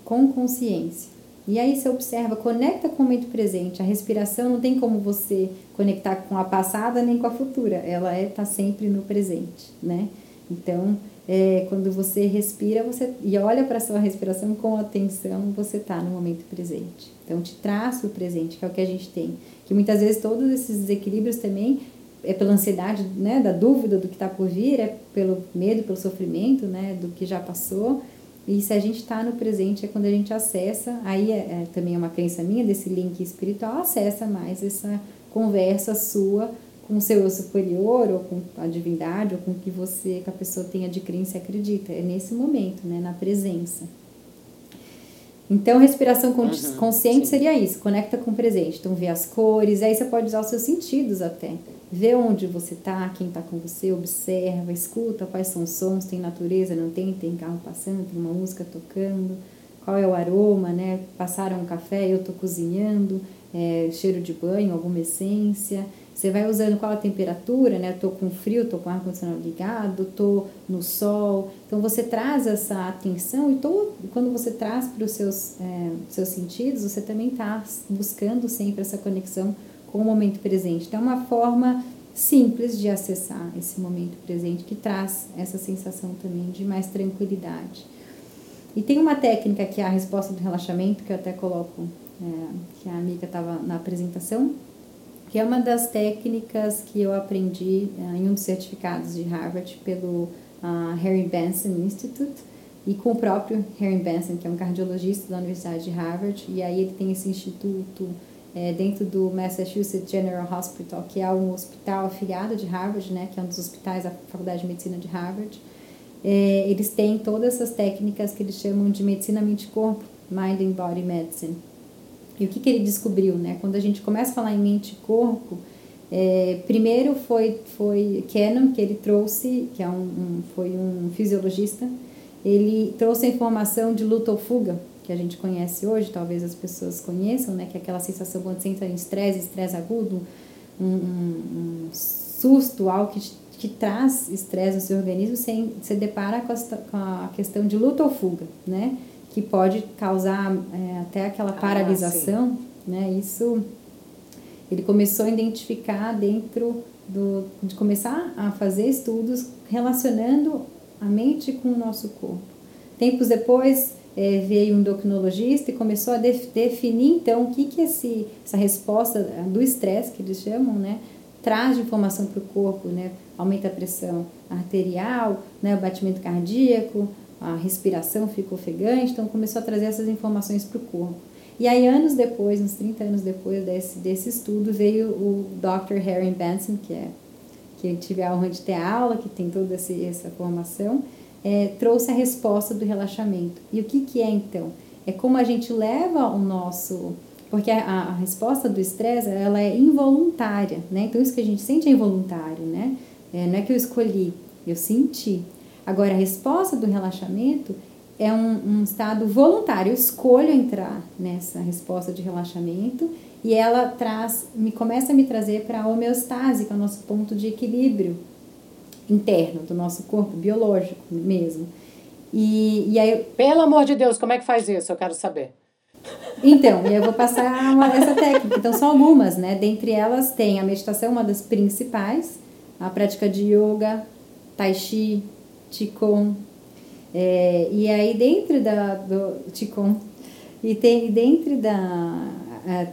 Speaker 5: com consciência. E aí você observa, conecta com o momento presente. A respiração não tem como você conectar com a passada nem com a futura. Ela é tá sempre no presente, né? Então, é, quando você respira, você e olha para sua respiração com atenção, você está no momento presente. Então, te traz o presente, que é o que a gente tem. Que muitas vezes todos esses desequilíbrios também é pela ansiedade, né, da dúvida do que está por vir, é pelo medo, pelo sofrimento, né, do que já passou e se a gente está no presente é quando a gente acessa, aí é, é, também é uma crença minha desse link espiritual, acessa mais essa conversa sua com o seu eu superior ou com a divindade ou com o que você, que a pessoa tenha de crença e acredita. É nesse momento, né, na presença. Então, respiração uhum, consciente sim. seria isso, conecta com o presente. Então, vê as cores, aí você pode usar os seus sentidos até. Vê onde você está, quem está com você, observa, escuta quais são os sons, tem natureza, não tem, tem carro passando, tem uma música tocando, qual é o aroma, né? Passaram um café, eu estou cozinhando, é, cheiro de banho, alguma essência. Você vai usando qual a temperatura, né? Estou com frio, estou com o ar-condicionado ligado, estou no sol. Então você traz essa atenção e todo, quando você traz para os seus, é, seus sentidos, você também está buscando sempre essa conexão com o momento presente. Então, é uma forma simples de acessar esse momento presente que traz essa sensação também de mais tranquilidade. E tem uma técnica que é a resposta do relaxamento, que eu até coloco, é, que a amiga estava na apresentação, que é uma das técnicas que eu aprendi é, em um dos certificados de Harvard pelo uh, Harry Benson Institute e com o próprio Harry Benson, que é um cardiologista da Universidade de Harvard, e aí ele tem esse instituto é, dentro do Massachusetts General Hospital, que é um hospital afiliado de Harvard, né, que é um dos hospitais da Faculdade de Medicina de Harvard. É, eles têm todas essas técnicas que eles chamam de medicina mente-corpo, Mind and Body Medicine. E o que, que ele descobriu, né? Quando a gente começa a falar em mente e corpo, É, primeiro foi, foi Cannon, que ele trouxe, que é um, um, foi um fisiologista, ele trouxe a informação de luta ou fuga, que a gente conhece hoje, talvez as pessoas conheçam, né, que é aquela sensação quando você entra em estresse, estresse agudo, um, um, um, susto, algo que, que traz estresse no seu organismo, você, você depara com a, com a questão de luta ou fuga, né, que pode causar é, até aquela ah, paralisação, ah, né, isso ele começou a identificar dentro do, de começar a fazer estudos relacionando a mente com o nosso corpo. Tempos depois, é, veio um endocrinologista e começou a def definir então o que que esse, essa resposta do estresse que eles chamam, né, traz de informação para o corpo, né, aumenta a pressão arterial, né, o batimento cardíaco, a respiração fica ofegante, então começou a trazer essas informações para o corpo. E aí, anos depois, uns 30 anos depois desse, desse estudo, veio o Dr. Harry Benson, que é que eu tive a honra de ter aula, que tem toda essa, essa formação, é, trouxe a resposta do relaxamento. E o que, que é então? É como a gente leva o nosso. Porque a, a resposta do estresse ela é involuntária, né? Então isso que a gente sente é involuntário, né? É, não é que eu escolhi, eu senti. Agora a resposta do relaxamento é um, um estado voluntário. Eu escolho entrar nessa resposta de relaxamento e ela traz, me começa a me trazer para a homeostase, que é o nosso ponto de equilíbrio interno do nosso corpo biológico mesmo. E, e aí,
Speaker 2: Pelo amor de Deus, como é que faz isso? Eu quero saber.
Speaker 5: Então, eu vou passar uma, essa técnica. Então, são algumas, né? Dentre elas tem a meditação, uma das principais, a prática de yoga, tai chi, qigong. É, e aí, dentro da, do qigong, e tem dentro da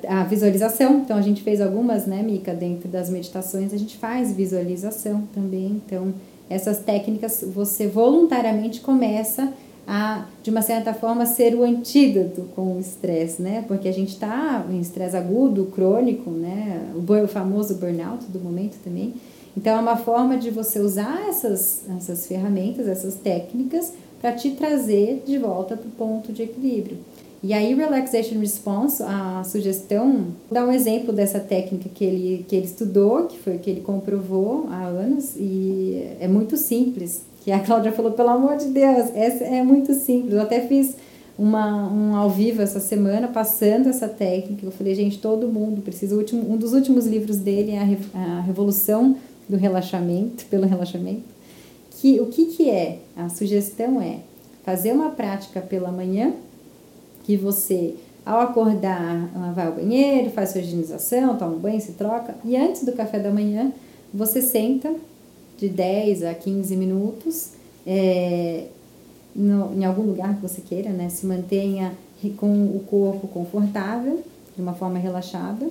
Speaker 5: a, visualização. Então, a gente fez algumas, né, Mica, dentro das meditações, a gente faz visualização também. Então, essas técnicas você voluntariamente começa a, de uma certa forma, ser o antídoto com o estresse, né? Porque a gente está em estresse agudo, crônico, né? O famoso burnout do momento também. Então, é uma forma de você usar essas, essas ferramentas, essas técnicas, para te trazer de volta para o ponto de equilíbrio. E aí, Relaxation Response, a sugestão, dá um exemplo dessa técnica que ele, que ele estudou, que foi que ele comprovou há anos, e é muito simples. Que a Cláudia falou, pelo amor de Deus, essa é muito simples. Eu até fiz uma, um ao vivo essa semana passando essa técnica. Eu falei, gente, todo mundo precisa. Último, um dos últimos livros dele é a, a Revolução do Relaxamento, pelo relaxamento. Que, o que, que é? A sugestão é fazer uma prática pela manhã que você, ao acordar, vai ao banheiro, faz sua higienização, toma um banho, se troca, e antes do café da manhã, você senta de 10 a 15 minutos é, no, em algum lugar que você queira, né? Se mantenha com o corpo confortável, de uma forma relaxada.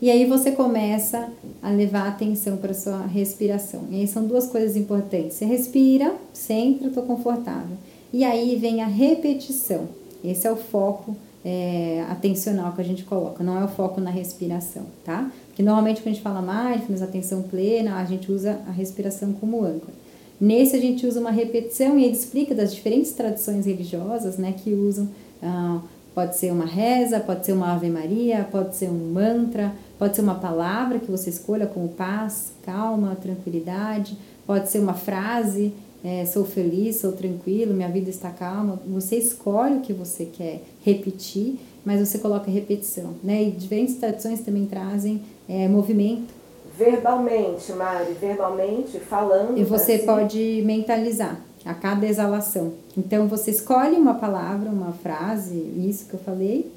Speaker 5: E aí você começa a levar atenção para sua respiração. E aí são duas coisas importantes. Você respira, sempre estou confortável. E aí vem a repetição. Esse é o foco é, atencional que a gente coloca, não é o foco na respiração, tá? Porque normalmente quando a gente fala mindfulness, atenção plena, a gente usa a respiração como âncora. Nesse a gente usa uma repetição e ele explica das diferentes tradições religiosas, né, que usam, ah, pode ser uma reza, pode ser uma Ave Maria, pode ser um mantra, pode ser uma palavra que você escolha como paz, calma, tranquilidade, pode ser uma frase é, sou feliz, sou tranquilo, minha vida está calma. Você escolhe o que você quer repetir, mas você coloca repetição. Né? E diferentes tradições também trazem é, movimento.
Speaker 1: Verbalmente, Mari, verbalmente, falando.
Speaker 5: E você assim. pode mentalizar a cada exalação. Então você escolhe uma palavra, uma frase, isso que eu falei,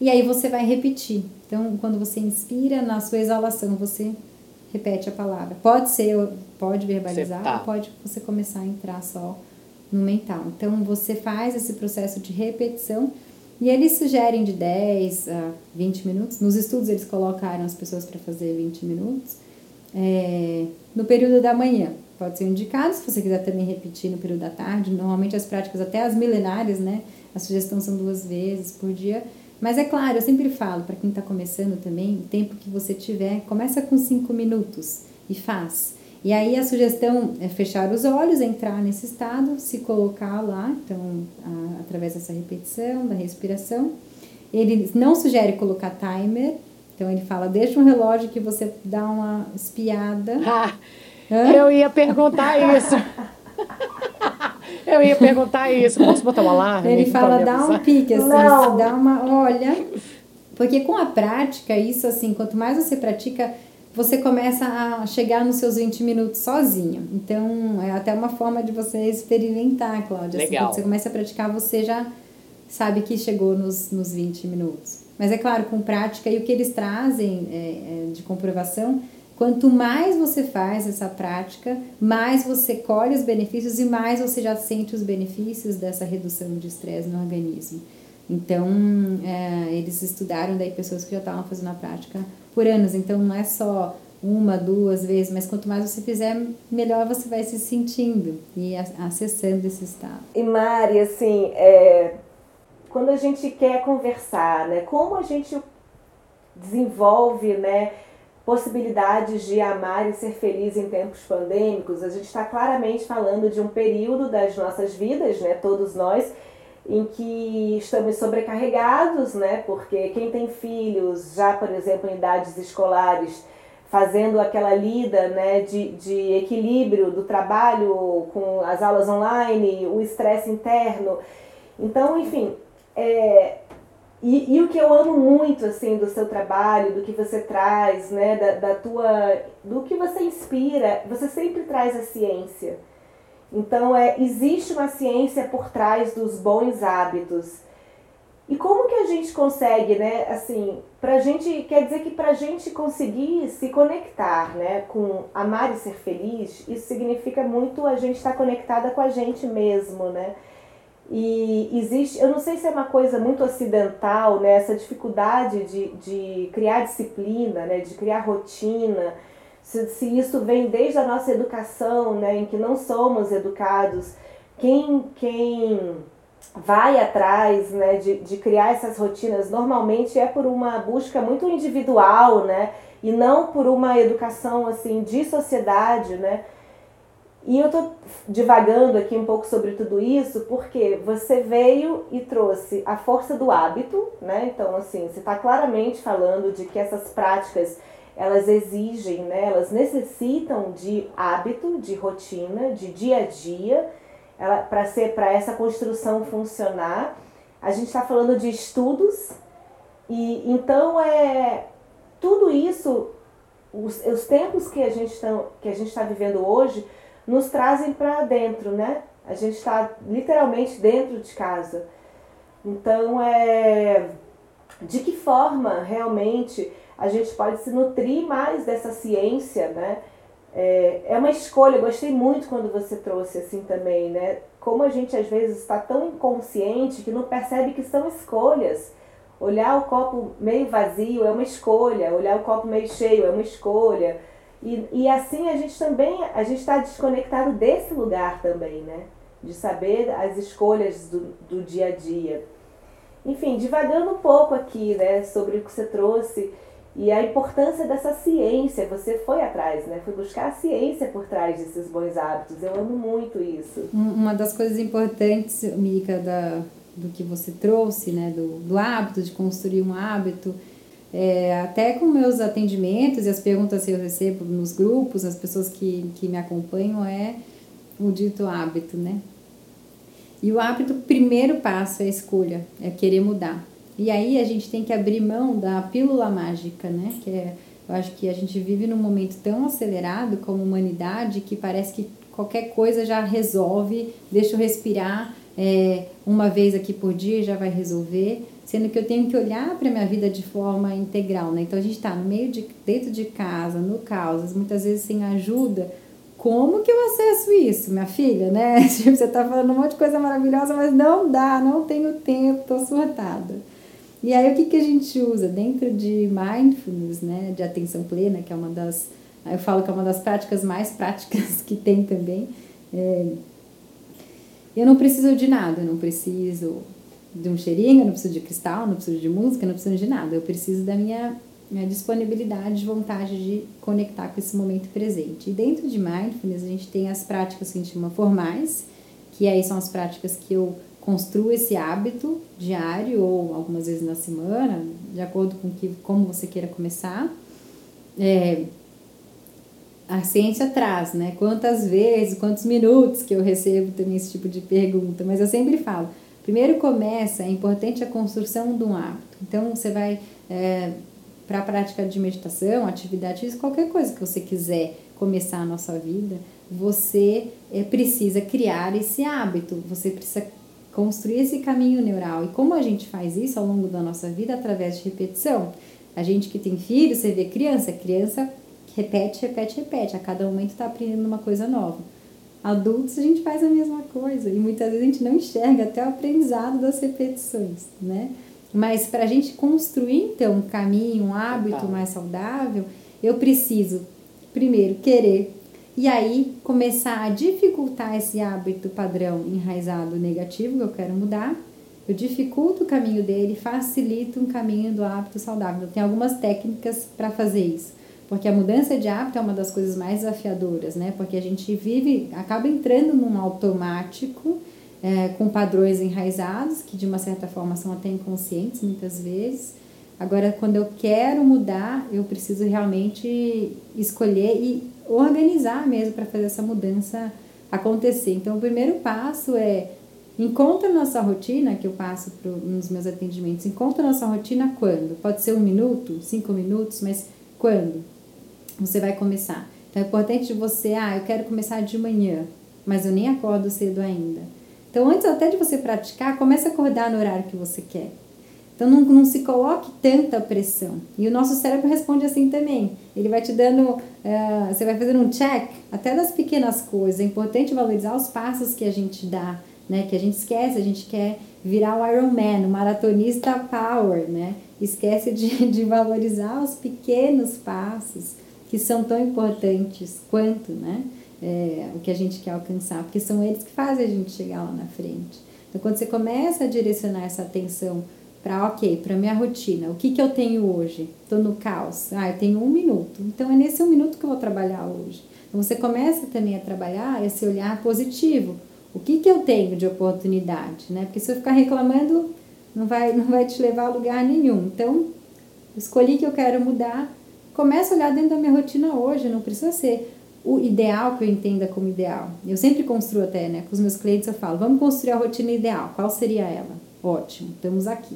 Speaker 5: e aí você vai repetir. Então, quando você inspira, na sua exalação, você repete a palavra. Pode ser, pode verbalizar, tá. ou pode você começar a entrar só no mental. Então, você faz esse processo de repetição e eles sugerem de 10 a 20 minutos. Nos estudos, eles colocaram as pessoas para fazer 20 minutos. É, no período da manhã, pode ser indicado, se você quiser também repetir no período da tarde. Normalmente, as práticas, até as milenares, né? A sugestão são duas vezes por dia mas é claro, eu sempre falo para quem está começando também, o tempo que você tiver, começa com cinco minutos e faz. E aí a sugestão é fechar os olhos, entrar nesse estado, se colocar lá, então a, através dessa repetição, da respiração. Ele não sugere colocar timer, Então ele fala: deixa um relógio que você dá uma espiada.
Speaker 2: Ah, eu ia perguntar isso. eu ia perguntar isso. Posso botar um alarme?
Speaker 5: Ele fala: dá um pique, assim,
Speaker 1: Não.
Speaker 5: dá uma. Olha. Porque com a prática, isso assim, quanto mais você pratica, você começa a chegar nos seus 20 minutos sozinho. Então, é até uma forma de você experimentar, Cláudia. Assim,
Speaker 2: Legal.
Speaker 5: quando você começa a praticar, você já sabe que chegou nos, nos 20 minutos. Mas é claro, com prática, e o que eles trazem é, é, de comprovação, quanto mais você faz essa prática, mais você colhe os benefícios e mais você já sente os benefícios dessa redução de estresse no organismo. Então, é, eles estudaram daí pessoas que já estavam fazendo a prática por anos. Então, não é só uma, duas vezes, mas quanto mais você fizer, melhor você vai se sentindo e acessando esse estado.
Speaker 1: E Mari, assim, é, quando a gente quer conversar, né, como a gente desenvolve, né, possibilidades de amar e ser feliz em tempos pandêmicos, a gente está claramente falando de um período das nossas vidas, né, todos nós, em que estamos sobrecarregados, né, porque quem tem filhos, já por exemplo em idades escolares, fazendo aquela lida né, de, de equilíbrio do trabalho com as aulas online, o estresse interno. Então, enfim, é, e, e o que eu amo muito assim do seu trabalho, do que você traz, né, da, da tua, do que você inspira, você sempre traz a ciência. Então, é, existe uma ciência por trás dos bons hábitos. E como que a gente consegue, né, assim, pra gente, quer dizer que pra gente conseguir se conectar, né, com amar e ser feliz, isso significa muito a gente estar conectada com a gente mesmo, né? E existe, eu não sei se é uma coisa muito ocidental, né, essa dificuldade de, de criar disciplina, né, de criar rotina, se, se isso vem desde a nossa educação, né, em que não somos educados, quem, quem vai atrás né, de, de criar essas rotinas normalmente é por uma busca muito individual, né, e não por uma educação assim de sociedade, né, e eu tô divagando aqui um pouco sobre tudo isso porque você veio e trouxe a força do hábito, né? Então, assim, você está claramente falando de que essas práticas elas exigem, né? Elas necessitam de hábito, de rotina, de dia a dia, para ser para essa construção funcionar. A gente está falando de estudos e então é tudo isso, os, os tempos que a gente está que a gente está vivendo hoje nos trazem para dentro, né? A gente está literalmente dentro de casa. Então, é de que forma realmente a gente pode se nutrir mais dessa ciência, né? É, é uma escolha, eu gostei muito quando você trouxe assim também, né? Como a gente às vezes está tão inconsciente que não percebe que são escolhas. Olhar o copo meio vazio é uma escolha, olhar o copo meio cheio é uma escolha. E, e assim a gente também, a gente está desconectado desse lugar também, né? De saber as escolhas do, do dia a dia. Enfim, divagando um pouco aqui, né, sobre o que você trouxe e a importância dessa ciência. Você foi atrás, né? Foi buscar a ciência por trás desses bons hábitos. Eu amo muito isso.
Speaker 5: Uma das coisas importantes, Mica, da, do que você trouxe, né, do, do hábito, de construir um hábito, é, até com meus atendimentos e as perguntas que eu recebo nos grupos, as pessoas que, que me acompanham, é o dito hábito, né? E o hábito, o primeiro passo é a escolha, é querer mudar. E aí a gente tem que abrir mão da pílula mágica, né? Que é, eu acho que a gente vive num momento tão acelerado como humanidade que parece que qualquer coisa já resolve, deixa eu respirar é, uma vez aqui por dia já vai resolver, sendo que eu tenho que olhar para minha vida de forma integral, né? Então a gente está no meio de dentro de casa, no caos, muitas vezes sem ajuda. Como que eu acesso isso, minha filha, né? Tipo, você tá falando um monte de coisa maravilhosa, mas não dá, não tenho tempo, tô surtada. E aí o que, que a gente usa? Dentro de mindfulness, né, de atenção plena, que é uma das, eu falo que é uma das práticas mais práticas que tem também. É, eu não preciso de nada, eu não preciso de um cheirinho, não preciso de cristal, não preciso de música, não preciso de nada. Eu preciso da minha, minha disponibilidade, de vontade de conectar com esse momento presente. E dentro de mindfulness a gente tem as práticas que a gente chama formais, que aí são as práticas que eu construa esse hábito diário ou algumas vezes na semana, de acordo com que, como você queira começar. É, a ciência traz, né? Quantas vezes, quantos minutos que eu recebo também esse tipo de pergunta, mas eu sempre falo, primeiro começa, é importante a construção de um hábito. Então você vai é, para a prática de meditação, atividade física, qualquer coisa que você quiser começar na sua vida, você é, precisa criar esse hábito, você precisa construir esse caminho neural. E como a gente faz isso ao longo da nossa vida? Através de repetição. A gente que tem filho, você vê criança, criança repete, repete, repete. A cada momento está aprendendo uma coisa nova. Adultos, a gente faz a mesma coisa. E muitas vezes a gente não enxerga até o aprendizado das repetições, né? Mas para a gente construir, então, um caminho, um hábito mais saudável, eu preciso, primeiro, querer. E aí, começar a dificultar esse hábito padrão enraizado negativo que eu quero mudar. Eu dificulto o caminho dele, facilito um caminho do hábito saudável. Tem algumas técnicas para fazer isso. Porque a mudança de hábito é uma das coisas mais desafiadoras, né? Porque a gente vive, acaba entrando num automático é, com padrões enraizados, que de uma certa forma são até inconscientes muitas vezes. Agora, quando eu quero mudar, eu preciso realmente escolher e organizar mesmo para fazer essa mudança acontecer. Então, o primeiro passo é encontra nossa rotina, que eu passo pro, nos meus atendimentos, encontra nossa rotina quando? Pode ser um minuto, cinco minutos, mas quando? Você vai começar. Então é importante você, ah, eu quero começar de manhã, mas eu nem acordo cedo ainda. Então antes até de você praticar, comece a acordar no horário que você quer. Então não, não se coloque tanta pressão. E o nosso cérebro responde assim também. Ele vai te dando, uh, você vai fazendo um check até das pequenas coisas. É importante valorizar os passos que a gente dá, né? Que a gente esquece, a gente quer virar o Iron Man, o maratonista power, né? Esquece de, de valorizar os pequenos passos que são tão importantes quanto né, é, o que a gente quer alcançar, porque são eles que fazem a gente chegar lá na frente. Então, quando você começa a direcionar essa atenção para, ok, para minha rotina, o que, que eu tenho hoje? Estou no caos, ah, eu tenho um minuto, então é nesse um minuto que eu vou trabalhar hoje. Então, você começa também a trabalhar esse olhar positivo. O que, que eu tenho de oportunidade? Né? Porque se eu ficar reclamando, não vai, não vai te levar a lugar nenhum. Então, escolhi que eu quero mudar, começa a olhar dentro da minha rotina hoje, não precisa ser o ideal que eu entenda como ideal. Eu sempre construo até, né? Com os meus clientes eu falo, vamos construir a rotina ideal. Qual seria ela? Ótimo, estamos aqui.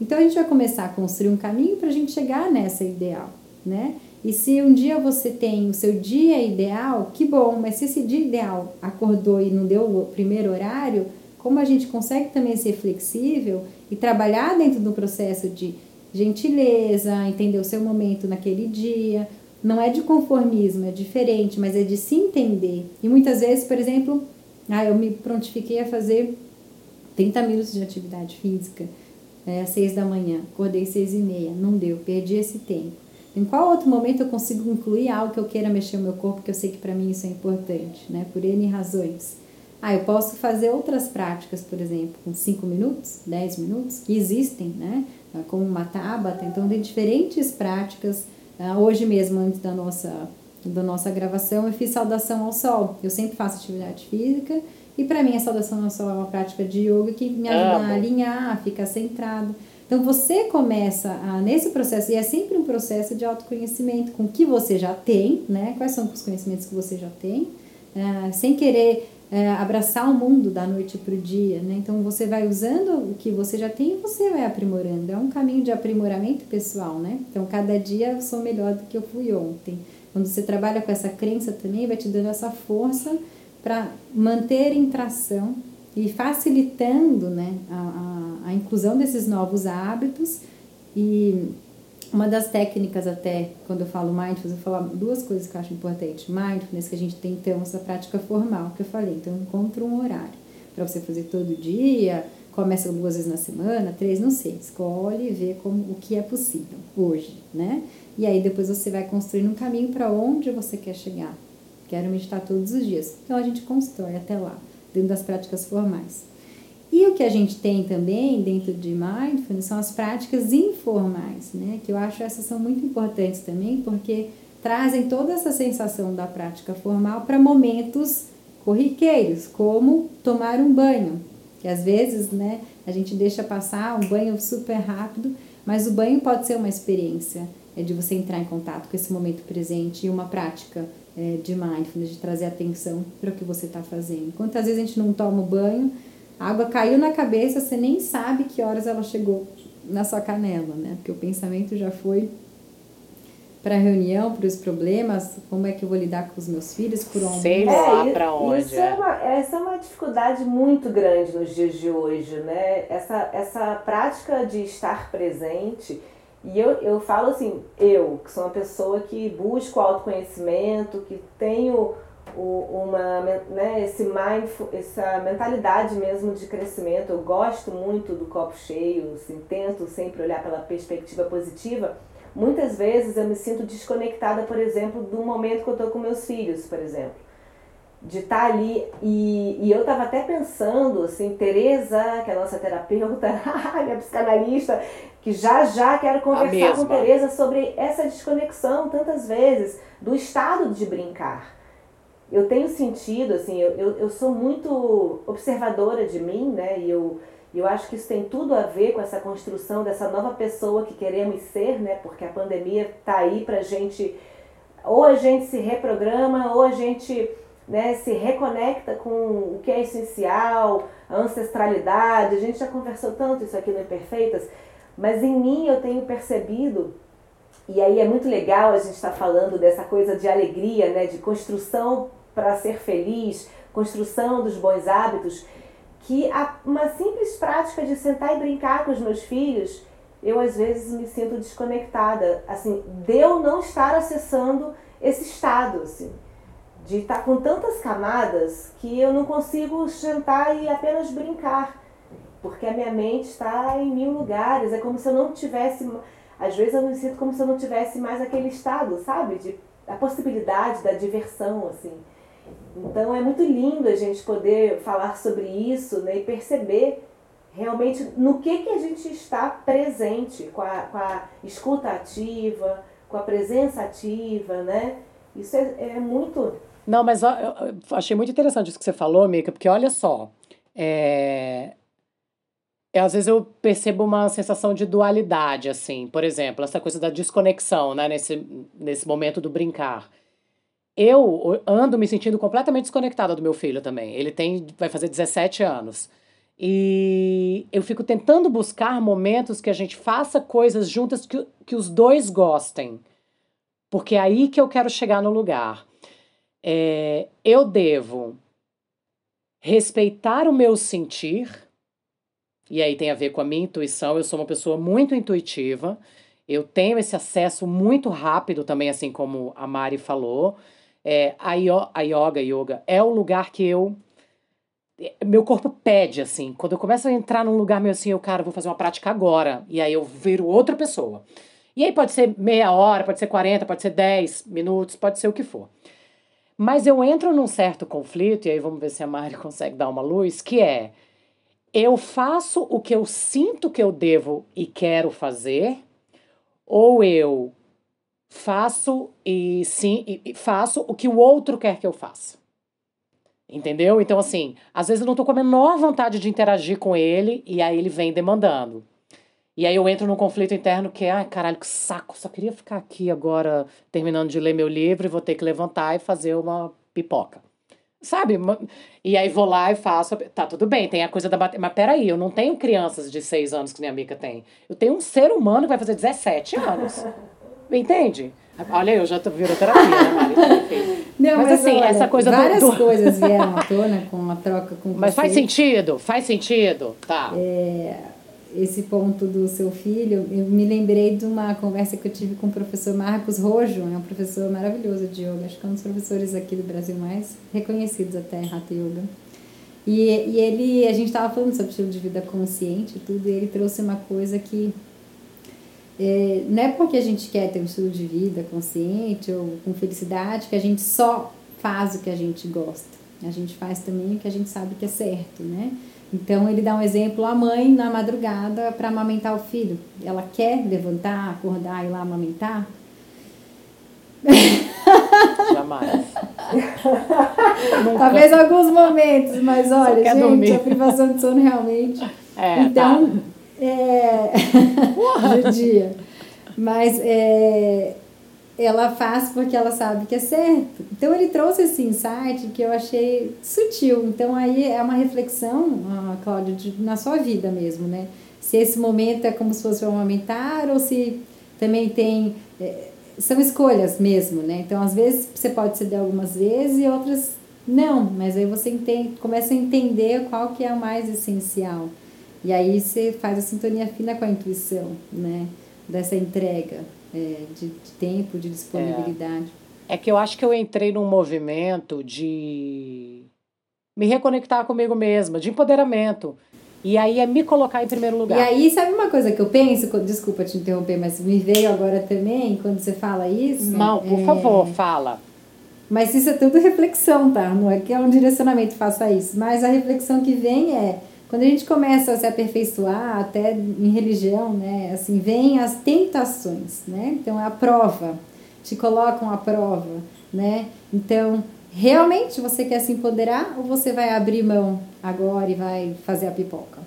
Speaker 5: Então a gente vai começar a construir um caminho para a gente chegar nessa ideal, né? E se um dia você tem o seu dia ideal, que bom, mas se esse dia ideal acordou e não deu o primeiro horário, como a gente consegue também ser flexível e trabalhar dentro do processo de gentileza, entender o seu momento naquele dia. Não é de conformismo, é diferente, mas é de se entender. E muitas vezes, por exemplo, ah, eu me prontifiquei a fazer 30 minutos de atividade física é, às 6 da manhã, acordei às 6 e meia, não deu, perdi esse tempo. Em qual outro momento eu consigo incluir algo que eu queira mexer o meu corpo, que eu sei que para mim isso é importante, né? Por N razões. Ah, eu posso fazer outras práticas, por exemplo, com 5 minutos, 10 minutos, que existem, né? Ah, como uma tabata. Então, tem diferentes práticas. Ah, hoje mesmo, antes da nossa, da nossa gravação, eu fiz saudação ao sol. Eu sempre faço atividade física e para mim a saudação ao sol é uma prática de yoga que me ajuda ah, a alinhar, a ficar centrado. Então você começa a, nesse processo, e é sempre um processo de autoconhecimento com o que você já tem, né? Quais são os conhecimentos que você já tem, é, sem querer é, abraçar o mundo da noite para o dia, né? Então você vai usando o que você já tem e você vai aprimorando. É um caminho de aprimoramento pessoal, né? Então cada dia eu sou melhor do que eu fui ontem. Quando você trabalha com essa crença também, vai te dando essa força para manter em tração e facilitando né, a, a, a inclusão desses novos hábitos e uma das técnicas até, quando eu falo mindfulness, eu falo duas coisas que eu acho importante. Mindfulness, que a gente tem então essa prática formal que eu falei. Então, encontra um horário para você fazer todo dia, começa duas vezes na semana, três, não sei. Escolhe e vê como, o que é possível hoje, né? E aí depois você vai construindo um caminho para onde você quer chegar. Quero meditar todos os dias. Então a gente constrói até lá, dentro das práticas formais. E o que a gente tem também dentro de mindfulness são as práticas informais, né? Que eu acho essas são muito importantes também, porque trazem toda essa sensação da prática formal para momentos corriqueiros, como tomar um banho. Que às vezes, né, a gente deixa passar um banho super rápido, mas o banho pode ser uma experiência é de você entrar em contato com esse momento presente e uma prática é, de mindfulness, de trazer atenção para o que você está fazendo. Quantas vezes a gente não toma banho, a água caiu na cabeça, você nem sabe que horas ela chegou na sua canela, né? Porque o pensamento já foi para a reunião, para os problemas, como é que eu vou lidar com os meus filhos, por onde?
Speaker 2: Sei lá é, para onde. Isso
Speaker 1: é. é. uma, essa é uma dificuldade muito grande nos dias de hoje, né? Essa, essa prática de estar presente, e eu, eu falo assim, eu, que sou uma pessoa que busco autoconhecimento, que tenho uma, né, esse mindful, essa mentalidade mesmo de crescimento, eu gosto muito do copo cheio, assim, tento sempre olhar pela perspectiva positiva, Muitas vezes eu me sinto desconectada, por exemplo, do momento que eu estou com meus filhos, por exemplo. De estar tá ali e, e eu estava até pensando, assim, Tereza, que é a nossa terapeuta, minha psicanalista, que já já quero conversar com Tereza sobre essa desconexão tantas vezes do estado de brincar. Eu tenho sentido, assim, eu, eu, eu sou muito observadora de mim, né? E eu, eu acho que isso tem tudo a ver com essa construção dessa nova pessoa que queremos ser, né? Porque a pandemia está aí para gente, ou a gente se reprograma, ou a gente né, se reconecta com o que é essencial, a ancestralidade. A gente já conversou tanto isso aqui no Imperfeitas, mas em mim eu tenho percebido, e aí é muito legal a gente estar tá falando dessa coisa de alegria, né, de construção para ser feliz, construção dos bons hábitos que a, uma simples prática de sentar e brincar com os meus filhos, eu às vezes me sinto desconectada, assim, de eu não estar acessando esse estado, assim, de estar com tantas camadas que eu não consigo sentar e apenas brincar, porque a minha mente está em mil lugares, é como se eu não tivesse, às vezes eu me sinto como se eu não tivesse mais aquele estado, sabe, de a possibilidade da diversão, assim. Então é muito lindo a gente poder falar sobre isso né, e perceber realmente no que, que a gente está presente com a, com a escuta ativa, com a presença ativa, né? Isso é, é muito.
Speaker 2: Não, mas ó, eu achei muito interessante isso que você falou, Mica, porque olha só. É... é... Às vezes eu percebo uma sensação de dualidade, assim. Por exemplo, essa coisa da desconexão, né? Nesse, nesse momento do brincar eu ando me sentindo completamente desconectada do meu filho também. Ele tem, vai fazer 17 anos. E eu fico tentando buscar momentos que a gente faça coisas juntas que, que os dois gostem. Porque é aí que eu quero chegar no lugar. É, eu devo respeitar o meu sentir, e aí tem a ver com a minha intuição. Eu sou uma pessoa muito intuitiva. Eu tenho esse acesso muito rápido também, assim como a Mari falou. É, a, a yoga, yoga, é o lugar que eu. Meu corpo pede, assim. Quando eu começo a entrar num lugar meio assim, eu, cara, vou fazer uma prática agora. E aí eu viro outra pessoa. E aí pode ser meia hora, pode ser 40, pode ser 10 minutos, pode ser o que for. Mas eu entro num certo conflito, e aí vamos ver se a Mari consegue dar uma luz, que é eu faço o que eu sinto que eu devo e quero fazer, ou eu faço e sim, e faço o que o outro quer que eu faça. Entendeu? Então, assim, às vezes eu não tô com a menor vontade de interagir com ele e aí ele vem demandando. E aí eu entro num conflito interno que é, ai, caralho, que saco, só queria ficar aqui agora terminando de ler meu livro e vou ter que levantar e fazer uma pipoca. Sabe? E aí vou lá e faço. Tá, tudo bem, tem a coisa da. Mas peraí, eu não tenho crianças de 6 anos que minha amiga tem. Eu tenho um ser humano que vai fazer 17 anos. Entende? Olha, eu já tô virando terapia, né, Mari? Não, mas, mas assim, olha, essa coisa
Speaker 5: várias
Speaker 2: do, do...
Speaker 5: coisas vieram à tona com a troca com
Speaker 2: Mas
Speaker 5: você.
Speaker 2: faz sentido, faz sentido, tá.
Speaker 5: É, esse ponto do seu filho, eu me lembrei de uma conversa que eu tive com o professor Marcos Rojo, é um professor maravilhoso de yoga, acho que é um dos professores aqui do Brasil mais reconhecidos até, Hatha Yoga. E, e ele, a gente estava falando sobre estilo de vida consciente e tudo, e ele trouxe uma coisa que é, não é porque a gente quer ter um estilo de vida consciente ou com felicidade que a gente só faz o que a gente gosta. A gente faz também o que a gente sabe que é certo, né? Então ele dá um exemplo: a mãe na madrugada para amamentar o filho. Ela quer levantar, acordar e ir lá amamentar?
Speaker 2: Jamais.
Speaker 5: Talvez alguns momentos, mas olha, gente,
Speaker 2: dormir.
Speaker 5: a privação de sono realmente.
Speaker 2: É,
Speaker 5: então, é. judia. Mas é, ela faz porque ela sabe que é certo. Então ele trouxe esse insight que eu achei sutil. Então aí é uma reflexão, ah, Cláudia, de- na sua vida mesmo, né? Se esse momento é como se fosse um amamentar ou se também tem. é, são escolhas mesmo, né? Então às vezes você pode ceder algumas vezes e outras não, mas aí você entende, começa a entender qual que é o mais essencial. E aí você faz a sintonia fina com a intuição, né? Dessa entrega é, de, de tempo, de disponibilidade.
Speaker 2: É que eu acho que eu entrei num movimento de me reconectar comigo mesma, de empoderamento. E aí é me colocar em primeiro
Speaker 5: E
Speaker 2: lugar.
Speaker 5: aí, sabe uma coisa que eu penso? Desculpa te interromper, mas me veio agora também, quando você fala isso.
Speaker 2: Não, por
Speaker 5: é,
Speaker 2: favor, fala.
Speaker 5: Mas isso é tudo reflexão, tá? Não é que é um direcionamento faça isso. Mas a reflexão que vem é quando a gente começa a se aperfeiçoar, até em religião, né? Assim, vem as tentações, né? Então é a prova, te colocam à prova, né? Então, realmente você quer se empoderar ou você vai abrir mão agora e vai fazer a pipoca?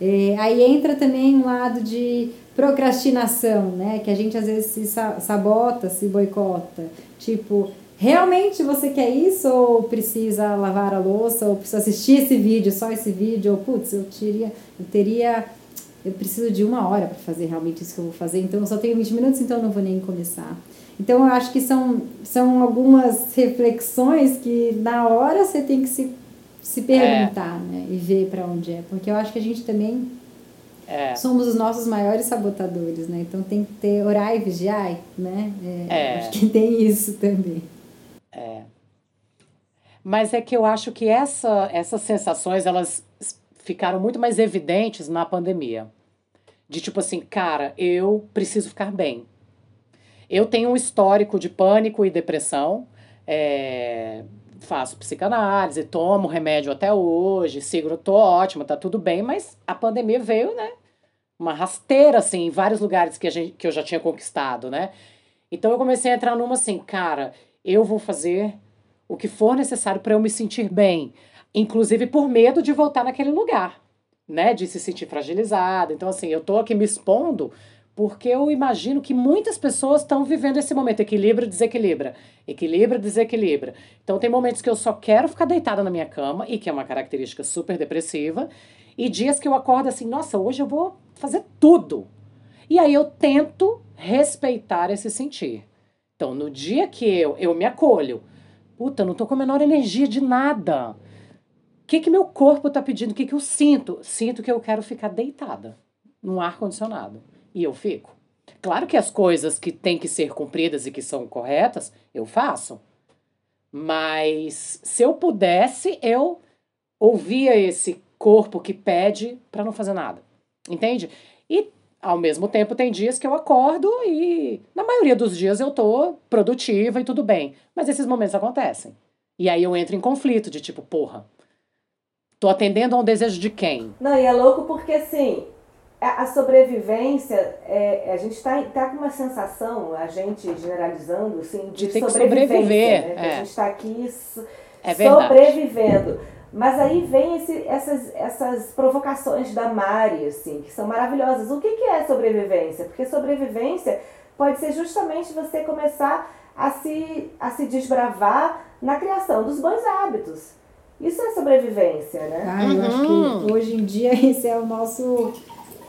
Speaker 5: É, aí entra também um lado de procrastinação, né? Que a gente às vezes se sa- sabota, se boicota. Tipo, realmente você quer isso ou precisa lavar a louça ou precisa assistir esse vídeo, só esse vídeo? Ou, putz, eu teria, eu teria, eu preciso de uma hora para fazer realmente isso que eu vou fazer, então eu só tenho 20 minutos, então eu não vou nem começar. Então eu acho que são, são algumas reflexões que na hora você tem que se, se perguntar, né? E ver para onde é. Porque eu acho que a gente também
Speaker 2: É.
Speaker 5: somos os nossos maiores sabotadores, né? Então tem que ter orar e vigiar, né? É,
Speaker 2: É.
Speaker 5: Acho que tem isso também.
Speaker 2: Mas é que eu acho que essa, essas sensações, elas ficaram muito mais evidentes na pandemia. De tipo assim, cara, eu preciso ficar bem. Eu tenho um histórico de pânico e depressão. é, faço psicanálise, tomo remédio até hoje, sigo, tô ótima, tá tudo bem, mas a pandemia veio, né? Uma rasteira, assim, em vários lugares que, a gente, que eu já tinha conquistado, né? Então eu comecei a entrar numa assim, cara, eu vou fazer o que for necessário para eu me sentir bem, inclusive por medo de voltar naquele lugar, né, de se sentir fragilizada. Então assim, eu tô aqui me expondo porque eu imagino que muitas pessoas estão vivendo esse momento equilíbrio, desequilibra, equilíbrio, desequilibra. Então tem momentos que eu só quero ficar deitada na minha cama e que é uma característica super depressiva, e dias que eu acordo assim, nossa, hoje eu vou fazer tudo. E aí eu tento respeitar esse sentir. Então, no dia que eu, eu me acolho, puta, não tô com a menor energia de nada. O que que meu corpo tá pedindo? O que que eu sinto? Sinto que eu quero ficar deitada num ar condicionado. E eu fico. Claro que as coisas que têm que ser cumpridas e que são corretas, eu faço. Mas se eu pudesse, eu ouvia esse corpo que pede para não fazer nada. Entende? Ao mesmo tempo tem dias que eu acordo e na maioria dos dias eu tô produtiva e tudo bem, mas esses momentos acontecem. E aí eu entro em conflito de tipo, porra, tô atendendo a um desejo de quem?
Speaker 1: Não, e é louco porque assim, a sobrevivência, é, a gente tá, tá com uma sensação, a gente generalizando, assim, de,
Speaker 2: De ter que
Speaker 1: sobrevivência,
Speaker 2: sobreviver,
Speaker 1: né? Que
Speaker 2: é.
Speaker 1: a gente tá aqui so-
Speaker 2: É
Speaker 1: sobrevivendo. Mas aí vem esse- essas, essas provocações da Mari, assim, que são maravilhosas. O que, que é sobrevivência? Porque sobrevivência pode ser justamente você começar a se, a se desbravar na criação dos bons hábitos. Isso é sobrevivência, né?
Speaker 5: Ah, eu acho
Speaker 2: Uhum.
Speaker 5: que hoje em dia esse é o nosso.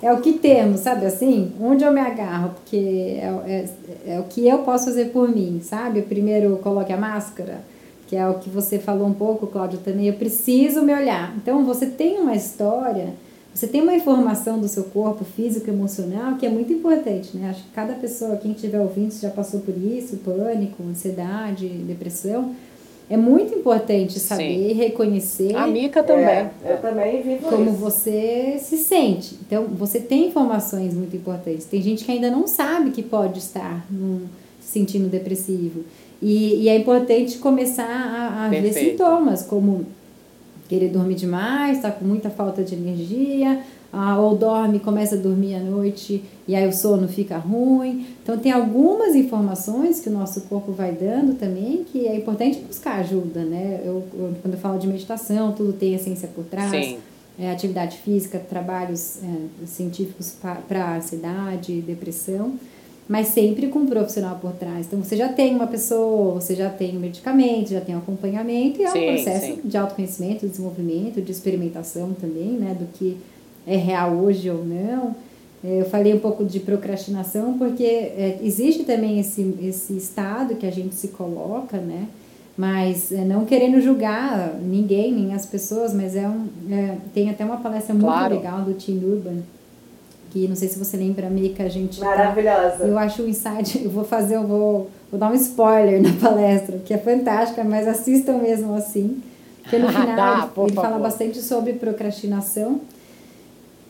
Speaker 5: É o que temos, sabe assim? Onde eu me agarro, porque é, é, é o que eu posso fazer por mim, sabe? Primeiro coloque a máscara, que é o que você falou um pouco, Cláudio, também. Eu preciso me olhar. Então você tem uma história, você tem uma informação do seu corpo físico e emocional que é muito importante, né? Acho que cada pessoa, quem estiver ouvindo, já passou por isso, pânico, ansiedade, depressão. É muito importante saber reconhecer
Speaker 2: A Mica também.
Speaker 1: É, eu também vivo
Speaker 5: como
Speaker 1: isso.
Speaker 5: você se sente. Então, você tem informações muito importantes. Tem gente que ainda não sabe que pode estar num, se sentindo depressivo. E, e é importante começar a, a ver sintomas, como querer dormir demais, estar com muita falta de energia, ah, ou dorme, começa a dormir à noite e aí o sono fica ruim. Então tem algumas informações que o nosso corpo vai dando também que é importante buscar ajuda, né? Eu, eu quando eu falo de meditação, tudo tem a ciência por trás.
Speaker 2: Sim.
Speaker 5: É, atividade física, trabalhos é, científicos para ansiedade, depressão, mas sempre com um profissional por trás. Então você já tem uma pessoa, você já tem um medicamento, já tem um acompanhamento e é
Speaker 2: Sim,
Speaker 5: um processo
Speaker 2: sim.
Speaker 5: de autoconhecimento, desenvolvimento, de experimentação também, né? Do que é real hoje ou não. É, Eu falei um pouco de procrastinação porque é, existe também esse, esse estado que a gente se coloca, né? Mas é, não querendo julgar ninguém, nem as pessoas, mas é um, é, tem até uma palestra muito
Speaker 2: Claro.
Speaker 5: legal do Tim Urban, que não sei se você lembra, Mica, a gente tá-
Speaker 1: Maravilhosa.
Speaker 5: eu acho o insight, eu vou fazer, eu vou, vou dar um spoiler na palestra, que é fantástica, mas assistam mesmo assim. Porque no final
Speaker 2: Dá,
Speaker 5: ele,
Speaker 2: por
Speaker 5: ele fala bastante sobre procrastinação.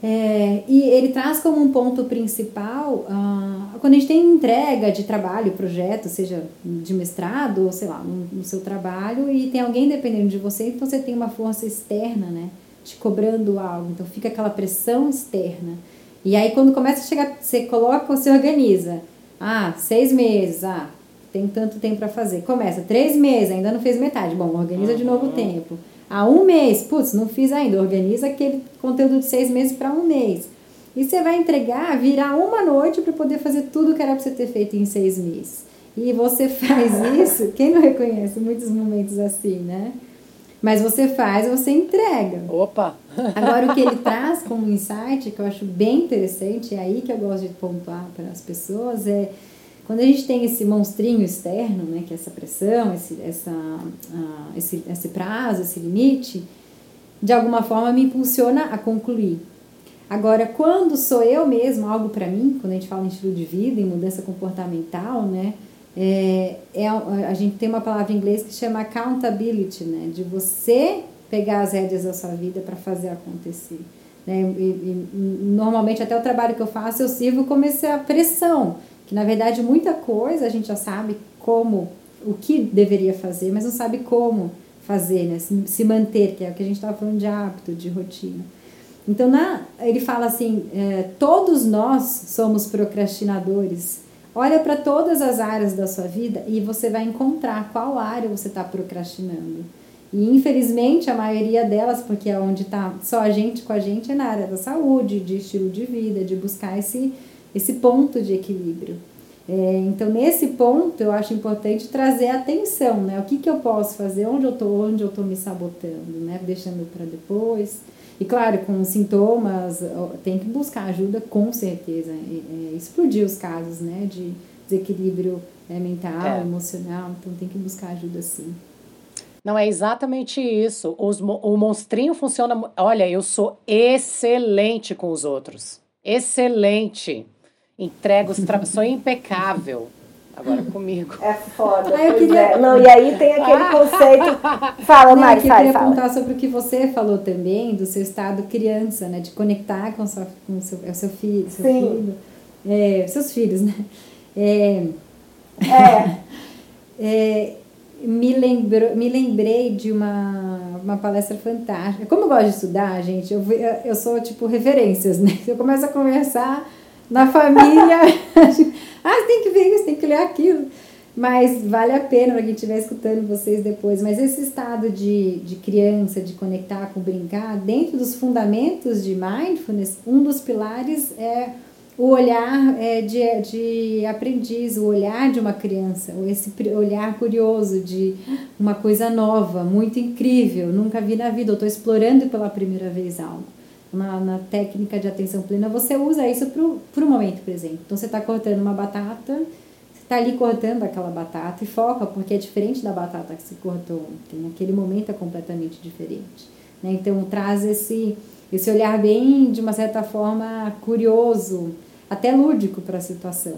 Speaker 5: É, e ele traz como um ponto principal, ah, quando a gente tem entrega de trabalho, projeto, seja de mestrado ou sei lá, no, no seu trabalho, e tem alguém dependendo de você, então você tem uma força externa, né? Te cobrando algo, então fica aquela pressão externa. E aí quando começa a chegar, você coloca, você organiza. Ah, seis meses, ah, tem tanto tempo para fazer. Começa, três meses, ainda não fez metade. Bom, organiza de novo o tempo. Há um mês, putz, não fiz ainda. Organiza aquele conteúdo de seis meses para um mês. E você vai entregar, virar uma noite para poder fazer tudo que era para você ter feito em seis meses. E você faz isso, quem não reconhece muitos momentos assim, né? Mas você faz, você entrega.
Speaker 2: Opa!
Speaker 5: Agora, o que ele traz como insight, que eu acho bem interessante, é aí que eu gosto de pontuar para as pessoas, é quando a gente tem esse monstrinho externo, né, que é essa pressão, esse, essa, ah, esse, esse prazo, esse limite, de alguma forma me impulsiona a concluir. Agora, quando sou eu mesmo, algo para mim, quando a gente fala em estilo de vida, em mudança comportamental, né, é, é, a gente tem uma palavra em inglês que chama accountability, né, de você pegar as rédeas da sua vida para fazer acontecer. Né? E, e, normalmente, até o trabalho que eu faço, eu sirvo como essa pressão, que na verdade muita coisa a gente já sabe como, o que deveria fazer, mas não sabe como fazer, né? se, se manter, que é o que a gente estava falando de hábito, de rotina. Então, na, ele fala assim: é, todos nós somos procrastinadores. Olha para todas as áreas da sua vida e você vai encontrar qual área você está procrastinando. E infelizmente a maioria delas, porque é onde está só a gente com a gente, é na área da saúde, de estilo de vida, de buscar esse, esse ponto de equilíbrio. É, então, nesse ponto, eu acho importante trazer atenção, né? O que, que eu posso fazer, onde eu estou, onde eu estou me sabotando, né? Deixando para depois. E claro, com sintomas, tem que buscar ajuda com certeza. É, é, explodir os casos, né? De desequilíbrio é, mental,
Speaker 2: É.
Speaker 5: emocional. Então, tem que buscar ajuda sim.
Speaker 2: Não, é exatamente isso. Os o monstrinho funciona. Olha, eu sou excelente com os outros. Excelente. Entrego os tra... Sou impecável. Agora comigo.
Speaker 1: É foda.
Speaker 5: Ah, eu queria-
Speaker 1: é. Não, e aí tem aquele conceito. Fala,
Speaker 5: Não,
Speaker 1: Mari,
Speaker 5: que eu
Speaker 1: fala,
Speaker 5: queria
Speaker 1: fala.
Speaker 5: apontar sobre o que você falou também, do seu estado criança, né? De conectar com, sua, com o seu, é o seu filho, seu
Speaker 1: Sim.
Speaker 5: filho é, seus filhos, né? É,
Speaker 1: É.
Speaker 5: é, me, lembrou, me lembrei de uma, uma palestra fantástica. Como eu gosto de estudar, gente, eu, ve- eu sou tipo referências, né? Eu começo a conversar na família. ah, tem que ver isso, tem que ler aquilo. Mas vale a pena para quem estiver escutando vocês depois. Mas esse estado de, de criança, de conectar com brincar, dentro dos fundamentos de mindfulness, um dos pilares é o olhar é, de, de aprendiz, o olhar de uma criança, esse olhar curioso de uma coisa nova, muito incrível, nunca vi na vida, eu estou explorando pela primeira vez algo. Na, na técnica de atenção plena, você usa isso para o momento presente. Então, você está cortando uma batata, você está ali cortando aquela batata e foca, porque é diferente da batata que você cortou ontem. Naquele momento é completamente diferente. Né? Então, traz esse, esse olhar bem, de uma certa forma, curioso, até lúdico para a situação.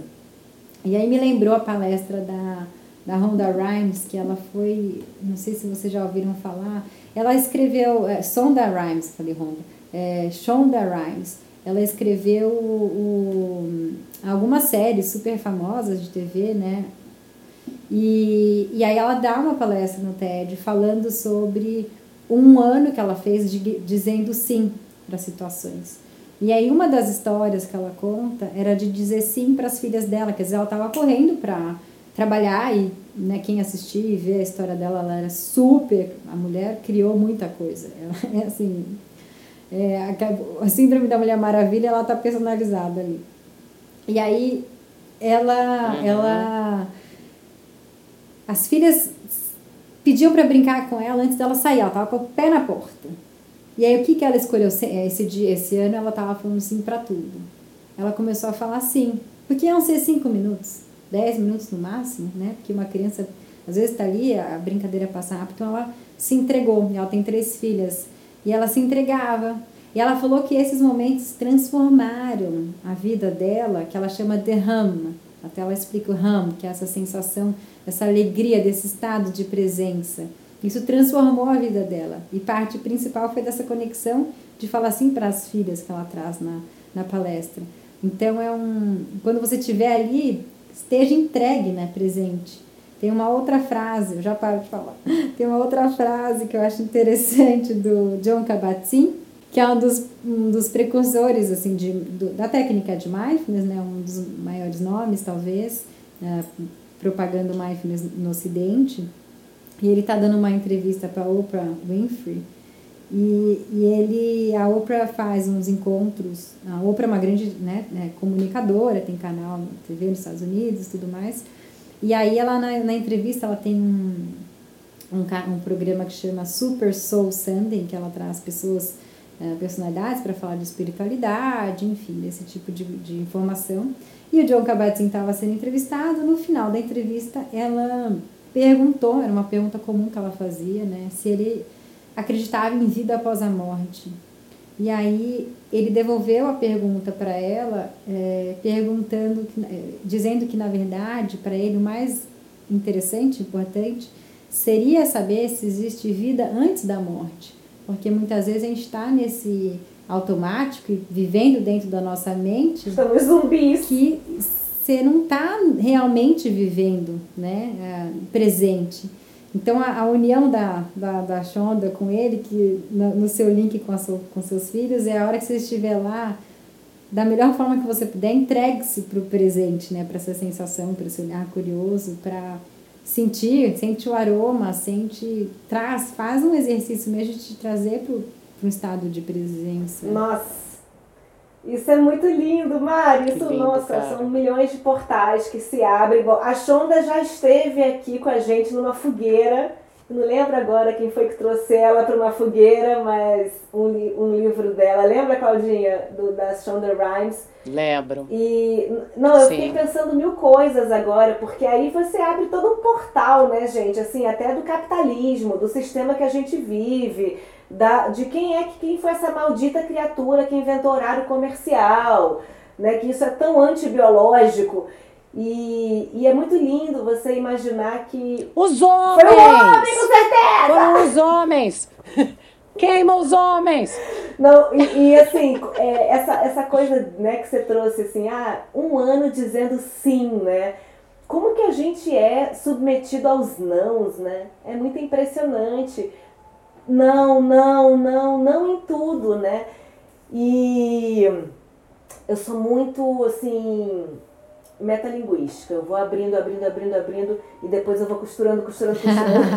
Speaker 5: E aí me lembrou a palestra da, da Rhonda Rhimes, que ela foi, não sei se vocês já ouviram falar, ela escreveu, é, Sonda Rhimes, falei Rhonda, é, Shonda Rhimes, ela escreveu o, algumas séries super famosas de TV, né? E, e aí ela dá uma palestra no TED falando sobre um ano que ela fez de, dizendo sim para situações. E aí uma das histórias que ela conta era de dizer sim para as filhas dela, quer dizer, ela estava correndo para trabalhar e né, quem assistir e ver a história dela, ela era super, a mulher criou muita coisa. Ela é assim, é, a síndrome da Mulher Maravilha, ela tá personalizada ali. E aí ela uhum. ela as filhas pediam para brincar com ela antes dela sair, ela tava com o pé na porta. E aí o que que ela escolheu esse dia, esse ano ela tava falando sim para tudo. Ela começou a falar sim, porque iam ser cinco minutos, dez minutos no máximo, né? Porque uma criança às vezes está ali, a brincadeira passa rápido, então ela se entregou. Ela tem três filhas e ela se entregava. E ela falou que esses momentos transformaram a vida dela, que ela chama de ram. Até ela explica o ram, que é essa sensação, essa alegria desse estado de presença. Isso transformou a vida dela. E parte principal foi dessa conexão de falar assim para as filhas que ela traz na, na palestra. Então é um. Quando você estiver ali, esteja entregue, né? Presente. Tem uma outra frase, eu já paro de falar. Tem uma outra frase que eu acho interessante do John Kabat-Zinn, que é um dos, um dos precursores assim, de, do, da técnica de mindfulness, né? um dos maiores nomes, talvez, uh, propagando mindfulness no Ocidente. E ele está dando uma entrevista para Oprah Winfrey. E, e ele, a Oprah faz uns encontros. A Oprah é uma grande né, né comunicadora, tem canal na TV nos Estados Unidos e tudo mais. E aí ela na, na entrevista ela tem um, um, um programa que chama Super Soul Sunday, que ela traz pessoas, uh, personalidades para falar de espiritualidade, enfim, desse tipo de, de informação. E o John Kabat-Zinn estava sendo entrevistado. No final da entrevista, ela perguntou, era uma pergunta comum que ela fazia, né, se ele acreditava em vida após a morte. E aí ele devolveu a pergunta para ela, é, perguntando, é, dizendo que na verdade para ele o mais interessante, importante, seria saber se existe vida antes da morte, porque muitas vezes a gente está nesse automático e vivendo dentro da nossa mente.
Speaker 1: Estamos zumbis.
Speaker 5: Que você não está realmente vivendo, né, presente. Então, a, a união da, da, da Shonda com ele, que no, no seu link com, a sua, com seus filhos, é a hora que você estiver lá, da melhor forma que você puder, entregue-se para o presente, né? Para essa sensação, para esse olhar curioso, para sentir, sente o aroma, sente, traz, faz um exercício mesmo de te trazer para um estado de presença.
Speaker 1: Nossa! Isso é muito lindo, Mari. Isso, lindo, nossa, cara. são milhões de portais que se abrem. A Shonda já esteve aqui com a gente numa fogueira. não lembro agora quem foi que trouxe ela para uma fogueira, mas um, um livro dela. Lembra, Claudinha, do, da Shonda Rhimes?
Speaker 2: Lembro.
Speaker 1: E não, eu Sim. fiquei pensando mil coisas agora, porque aí você abre todo um portal, né, gente? Assim, até do capitalismo, do sistema que a gente vive da, de quem é que quem foi essa maldita criatura que inventou horário comercial, né? Que isso é tão antibiológico. E, e é muito lindo você imaginar que.
Speaker 2: Os homens!
Speaker 1: Foi um homem, com certeza!
Speaker 2: Foram os homens! Queima os homens!
Speaker 1: Não, e, e assim, é, essa, essa coisa né, que você trouxe, assim, ah, um ano dizendo sim, né? Como que a gente é submetido aos nãos, né? É muito impressionante não, não, não, não em tudo, né? E eu sou muito assim metalinguística. Eu vou abrindo, abrindo, abrindo, abrindo e depois eu vou costurando, costurando, costurando.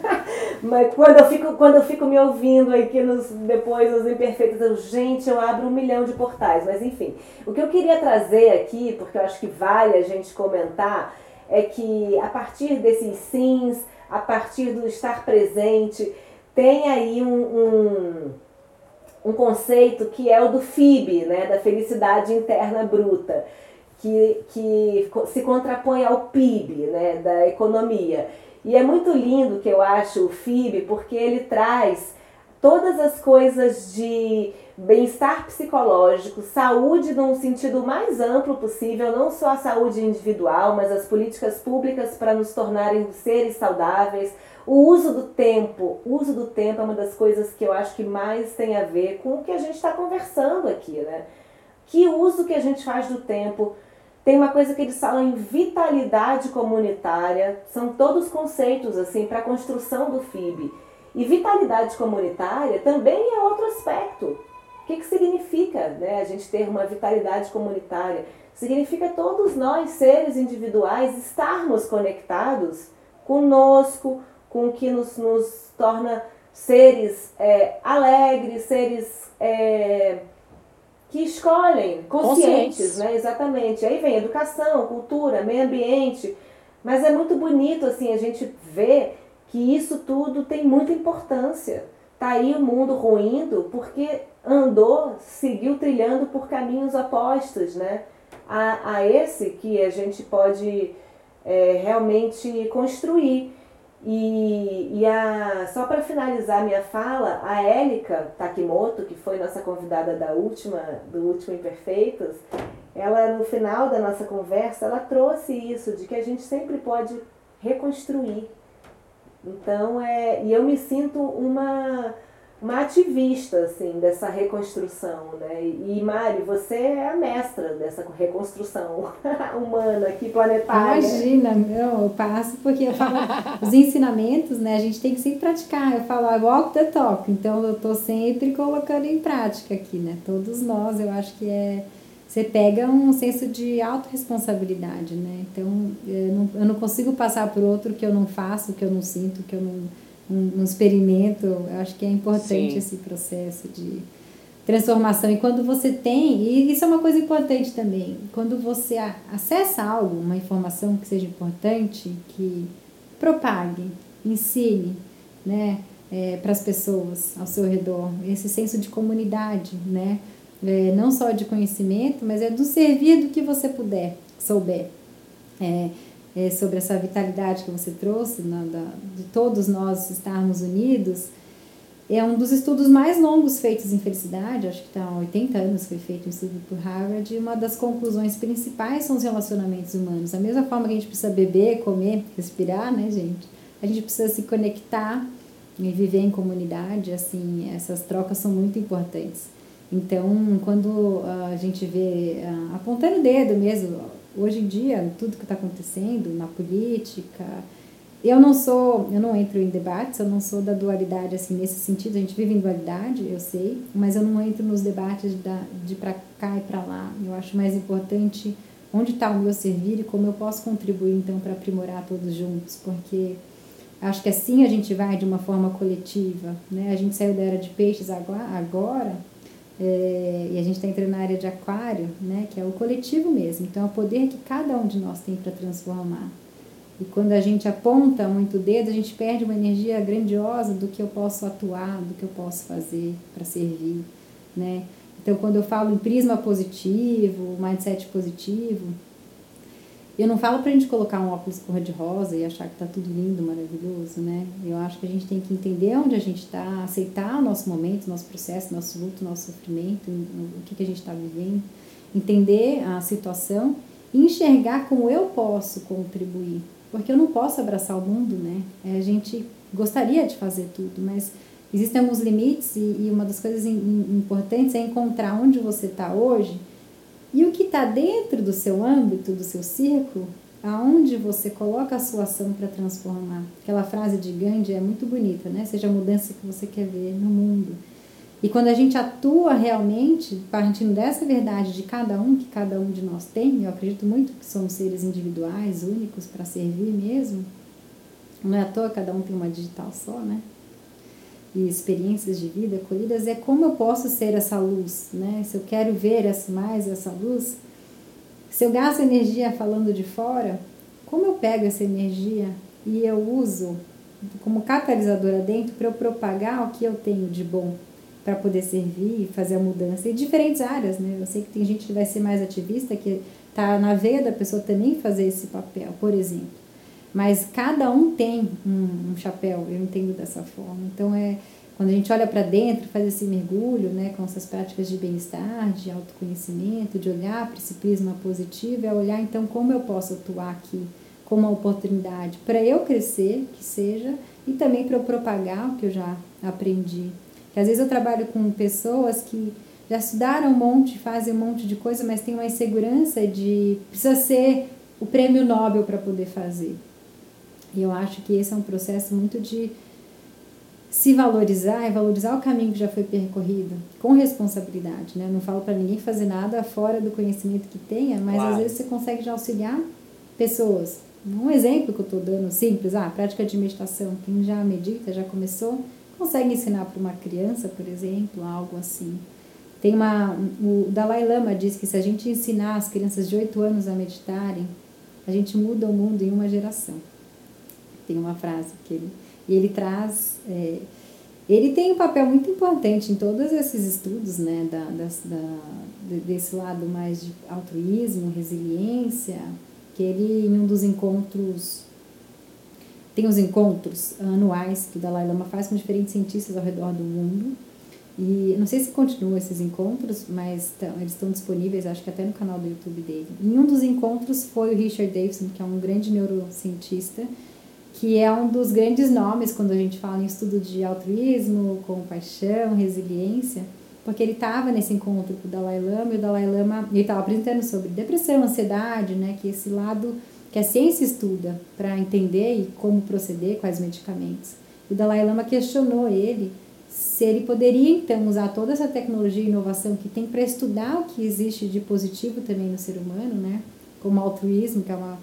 Speaker 1: Mas quando eu fico, quando eu fico me ouvindo aqui nos depois os imperfeitos, eu, gente, eu abro um milhão de portais. Mas enfim, o que eu queria trazer aqui, porque eu acho que vale a gente comentar, é que a partir desses sims, a partir do estar presente, tem aí um, um, um conceito que é o do FIB, né, da felicidade interna bruta, que, que se contrapõe ao PIB, né, da economia. E é muito lindo que eu acho o FIB, porque ele traz todas as coisas de bem-estar psicológico, saúde num sentido mais amplo possível, não só a saúde individual, mas as políticas públicas para nos tornarem seres saudáveis, o uso do tempo, o uso do tempo é uma das coisas que eu acho que mais tem a ver com o que a gente está conversando aqui, né? Que uso que a gente faz do tempo. Tem uma coisa que eles falam em vitalidade comunitária, são todos conceitos assim para a construção do FIB. E vitalidade comunitária também é outro aspecto. O que, que significa né, a gente ter uma vitalidade comunitária? Significa todos nós, seres individuais, estarmos conectados conosco, com o que nos, nos torna seres é, alegres, seres é, que escolhem, conscientes, conscientes, né? Exatamente. Aí vem educação, cultura, meio ambiente. Mas é muito bonito assim a gente ver que isso tudo tem muita importância. Tá aí o mundo ruindo porque andou, seguiu trilhando por caminhos opostos, né? A, a esse que a gente pode é, realmente construir. E, e a, só para finalizar minha fala, a Élica Takimoto, que foi nossa convidada da última, do último Imperfeitos, ela no final da nossa conversa, ela trouxe isso, de que a gente sempre pode reconstruir. Então, é, e eu me sinto uma uma ativista assim dessa reconstrução, né? E Mari, você é a mestra dessa reconstrução humana aqui planetária.
Speaker 5: Imagina, meu, eu passo porque eu falo os ensinamentos, né? A gente tem que sempre praticar. Eu falo I walk the talk, então eu tô sempre colocando em prática aqui, né? Todos nós, eu acho que é você pega um senso de autorresponsabilidade, né? Então, eu não, eu não consigo passar por outro que eu não faço, que eu não sinto, que eu não um, um experimento. Eu acho que é importante Sim. esse processo de transformação. E quando você tem, e isso é uma coisa importante também, quando você acessa algo, uma informação que seja importante, que propague, ensine, né, é, para as pessoas ao seu redor, esse senso de comunidade, né, é, não só de conhecimento, mas é do servir do que você puder, souber. É, é, sobre essa vitalidade que você trouxe, na, da, de todos nós estarmos unidos, é um dos estudos mais longos feitos em felicidade, acho que está há 80 anos foi feito um estudo por Harvard, e uma das conclusões principais são os relacionamentos humanos. Da mesma forma que a gente precisa beber, comer, respirar, né, gente? A gente precisa se conectar e viver em comunidade, assim, essas trocas são muito importantes. Então, quando a gente vê, ah, apontando o dedo mesmo, hoje em dia, tudo que está acontecendo na política, eu não sou, eu não entro em debates, eu não sou da dualidade assim nesse sentido, a gente vive em dualidade, eu sei, mas eu não entro nos debates da, de para cá e para lá. Eu acho mais importante onde está o meu servir e como eu posso contribuir então para aprimorar todos juntos, porque acho que assim a gente vai de uma forma coletiva, né? A gente saiu da era de peixes agora, é, e a gente está entrando na área de aquário, né, que é o coletivo mesmo. Então, é o poder que cada um de nós tem para transformar. E quando a gente aponta muito o dedo, a gente perde uma energia grandiosa do que eu posso atuar, do que eu posso fazer para servir, né? Então, quando eu falo em prisma positivo, mindset positivo, eu não falo pra gente colocar um óculos cor-de-rosa e achar que tá tudo lindo, maravilhoso, né? Eu acho que a gente tem que entender onde a gente está, aceitar o nosso momento, nosso processo, nosso luto, nosso sofrimento, o que, que a gente está vivendo, entender a situação e enxergar como eu posso contribuir. Porque eu não posso abraçar o mundo, né? É, a gente gostaria de fazer tudo, mas existem alguns limites e, e uma das coisas importantes é encontrar onde você está hoje e o que está dentro do seu âmbito, do seu círculo, aonde você coloca a sua ação para transformar. Aquela frase de Gandhi é muito bonita, né? Seja a mudança que você quer ver no mundo. E quando a gente atua realmente, partindo dessa verdade de cada um, que cada um de nós tem, eu acredito muito que somos seres individuais, únicos para servir mesmo. Não é à toa cada um tem uma digital só, né? E experiências de vida colhidas é como eu posso ser essa luz, né? Se eu quero ver mais essa luz, se eu gasto energia falando de fora, como eu pego essa energia e eu uso como catalisadora dentro para eu propagar o que eu tenho de bom para poder servir e fazer a mudança em diferentes áreas, né? Eu sei que tem gente que vai ser mais ativista, que tá na veia da pessoa também fazer esse papel, por exemplo. Mas cada um tem um, um chapéu, eu entendo dessa forma. Então é quando a gente olha para dentro, faz esse mergulho, né, com essas práticas de bem-estar, de autoconhecimento, de olhar para esse prisma positivo, é olhar então como eu posso atuar aqui como uma oportunidade para eu crescer, que seja, e também para eu propagar o que eu já aprendi. Que às vezes eu trabalho com pessoas que já estudaram um monte, fazem um monte de coisa, mas tem uma insegurança de precisa ser o prêmio Nobel para poder fazer. E eu acho que esse é um processo muito de se valorizar é valorizar o caminho que já foi percorrido com responsabilidade, né? Não falo para ninguém fazer nada fora do conhecimento que tenha, mas claro. às vezes você consegue já auxiliar pessoas. Um exemplo que eu estou dando simples, ah, prática de meditação. Quem já medita, já começou, consegue ensinar para uma criança, por exemplo, algo assim. Tem uma, o Dalai Lama diz que se a gente ensinar as crianças de 8 anos a meditarem, a gente muda o mundo em uma geração. Tem uma frase que ele e ele traz. É, ele tem um papel muito importante em todos esses estudos, né, da, das, da, desse lado mais de altruísmo, resiliência, que ele, em um dos encontros, tem os encontros anuais que o Dalai Lama faz com diferentes cientistas ao redor do mundo, e não sei se continuam esses encontros, mas eles estão disponíveis, acho que até no canal do YouTube dele. Em um dos encontros foi o Richard Davidson, que é um grande neurocientista, que é um dos grandes nomes quando a gente fala em estudo de altruísmo, compaixão, resiliência, porque ele estava nesse encontro com o Dalai Lama e o Dalai Lama ele estava apresentando sobre depressão, ansiedade, né, que esse lado que a ciência estuda para entender e como proceder, quais medicamentos. O Dalai Lama questionou ele se ele poderia então usar toda essa tecnologia e inovação que tem para estudar o que existe de positivo também no ser humano, né, como altruísmo, que é uma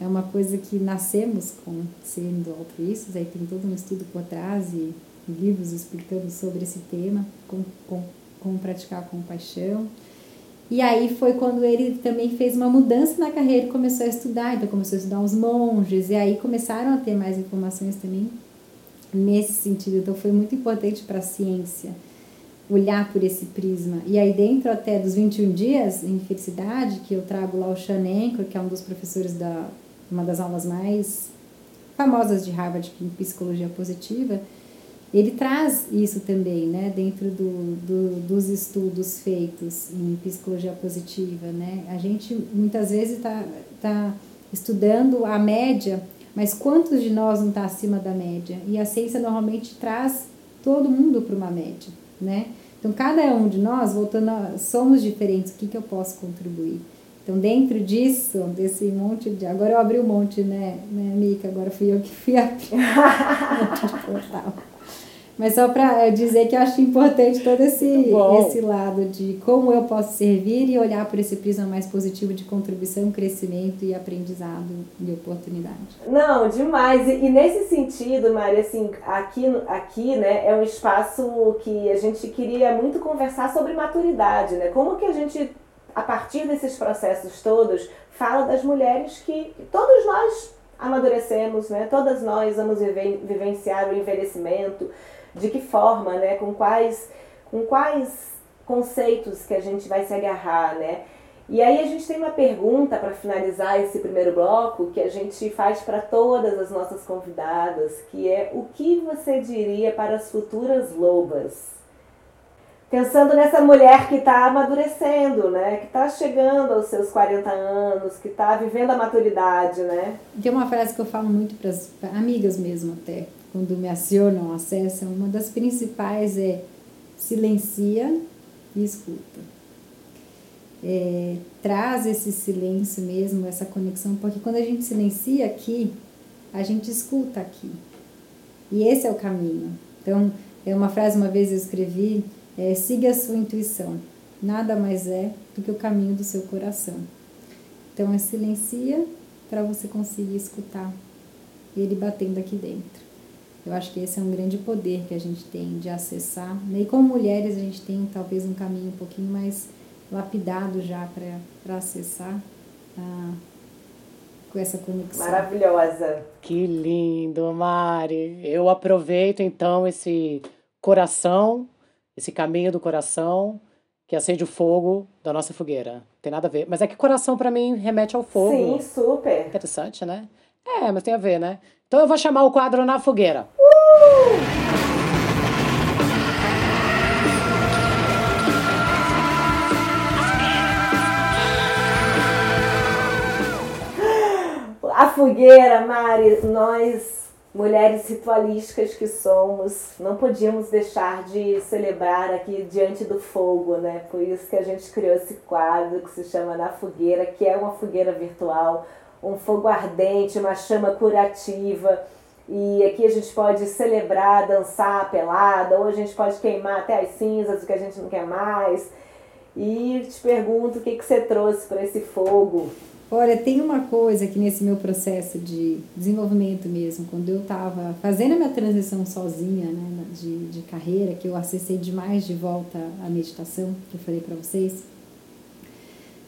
Speaker 5: é uma coisa que nascemos com sendo altruístas, aí tem todo um estudo por trás e livros explicando sobre esse tema, como, como, como praticar a compaixão. E aí foi quando ele também fez uma mudança na carreira e começou a estudar, então começou a estudar os monges, e aí começaram a ter mais informações também nesse sentido. Então foi muito importante para a ciência olhar por esse prisma. E aí dentro até dos 21 dias em felicidade, que eu trago lá o Sean que é um dos professores da uma das aulas mais famosas de Harvard em psicologia positiva, ele traz isso também, né, dentro do, do, dos estudos feitos em psicologia positiva, né? A gente muitas vezes está tá estudando a média, mas quantos de nós não está acima da média? E a ciência normalmente traz todo mundo para uma média, né? Então cada um de nós, voltando, a, somos diferentes. O que que eu posso contribuir? Então, dentro disso, desse monte de. Agora eu abri um monte, né, né Mica? Agora fui eu que fui abrir um monte de portal. Mas só para dizer que eu acho importante todo esse, esse lado de como eu posso servir e olhar por esse prisma mais positivo de contribuição, crescimento e aprendizado e oportunidade.
Speaker 1: Não, demais. E, e nesse sentido, Maria, assim, aqui, aqui né, é um espaço que a gente queria muito conversar sobre maturidade, né? Como que a gente a partir desses processos todos, fala das mulheres que todos nós amadurecemos, né? Todas nós vamos vivenciar o envelhecimento, de que forma, né? Com quais, com quais conceitos que a gente vai se agarrar, né? E aí a gente tem uma pergunta para finalizar esse primeiro bloco que a gente faz para todas as nossas convidadas, que é o que você diria para as futuras lobas? Pensando nessa mulher que está amadurecendo, né? Que está chegando aos seus 40 anos, que está vivendo a maturidade, né?
Speaker 5: Tem uma frase que eu falo muito para as amigas mesmo até, quando me acionam, acessam. Uma das principais é silencia e escuta. É, traz esse silêncio mesmo, essa conexão, porque quando a gente silencia aqui, a gente escuta aqui. E esse é o caminho. Então, é uma frase uma vez eu escrevi é, siga a sua intuição. Nada mais é do que o caminho do seu coração. Então, é silencia para você conseguir escutar ele batendo aqui dentro. Eu acho que esse é um grande poder que a gente tem de acessar. E como mulheres, a gente tem talvez um caminho um pouquinho mais lapidado já para acessar ah, com essa conexão.
Speaker 1: Maravilhosa.
Speaker 2: Que lindo, Mari. Eu aproveito então esse coração esse caminho do coração que acende o fogo da nossa fogueira. Tem nada a ver. Mas é que coração para mim remete ao fogo.
Speaker 1: Sim, super.
Speaker 2: Interessante, né? É, mas tem a ver, né? Então eu vou chamar o quadro na fogueira. Uh!
Speaker 1: A fogueira, Mari, nós mulheres ritualísticas que somos, não podíamos deixar de celebrar aqui diante do fogo, né? Por isso que a gente criou esse quadro que se chama Na Fogueira, que é uma fogueira virtual, um fogo ardente, uma chama curativa, E aqui a gente pode celebrar, dançar pelada, ou a gente pode queimar até as cinzas, o que a gente não quer mais. E te pergunto o que, que você trouxe para esse fogo.
Speaker 5: Olha, tem uma coisa que nesse meu processo de desenvolvimento mesmo, quando eu estava fazendo a minha transição sozinha, né, de, de carreira, que eu acessei demais de volta à meditação, que eu falei para vocês,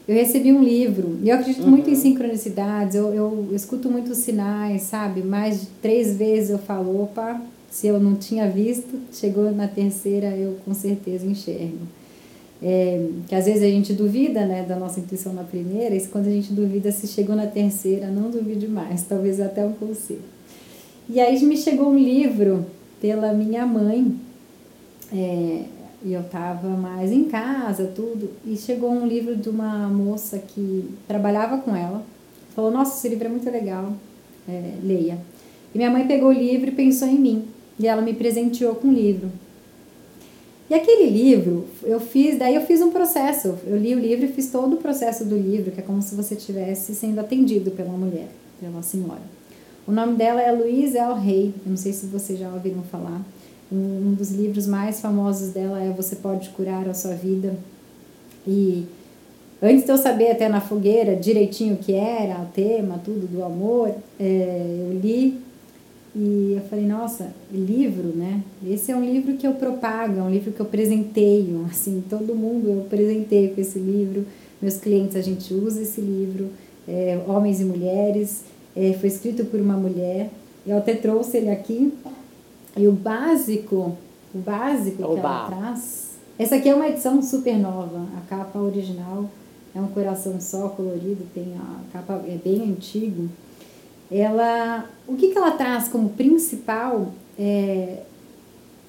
Speaker 5: eu recebi um livro, e eu acredito uhum. muito em uhum. sincronicidades, eu, eu, eu escuto muitos sinais, sabe? Mais de três vezes eu falo, opa, se eu não tinha visto, chegou na terceira, eu com certeza enxergo. É, que às vezes a gente duvida né, da nossa intuição na primeira, e quando a gente duvida se chegou na terceira, não duvide mais, talvez até um conselho. E aí me chegou um livro pela minha mãe, é, e eu estava mais em casa, tudo, e chegou um livro de uma moça que trabalhava com ela, falou, nossa, esse livro é muito legal, é, leia. E minha mãe pegou o livro e pensou em mim, e ela me presenteou com o livro. E aquele livro, eu fiz, daí eu fiz um processo. Eu li o livro e fiz todo o processo do livro, que é como se você estivesse sendo atendido pela mulher, pela senhora. O nome dela é Louise El Rey, eu não sei se vocês já ouviram falar. Um dos livros mais famosos dela é Você Pode Curar a Sua Vida. E antes de eu saber até na fogueira direitinho o que era, o tema, tudo do amor, é, eu li e eu falei, nossa, livro, né? Esse é um livro que eu propago, é um livro que eu presenteio, assim, todo mundo eu presenteio com esse livro. Meus clientes, a gente usa esse livro, é, homens e mulheres. É, foi escrito por uma mulher. Eu até trouxe ele aqui. E o básico, o básico Oba. que ela traz. Essa aqui é uma edição super nova. A capa original é um coração só colorido, tem a capa é bem antigo ela, o que, que ela traz como principal? É,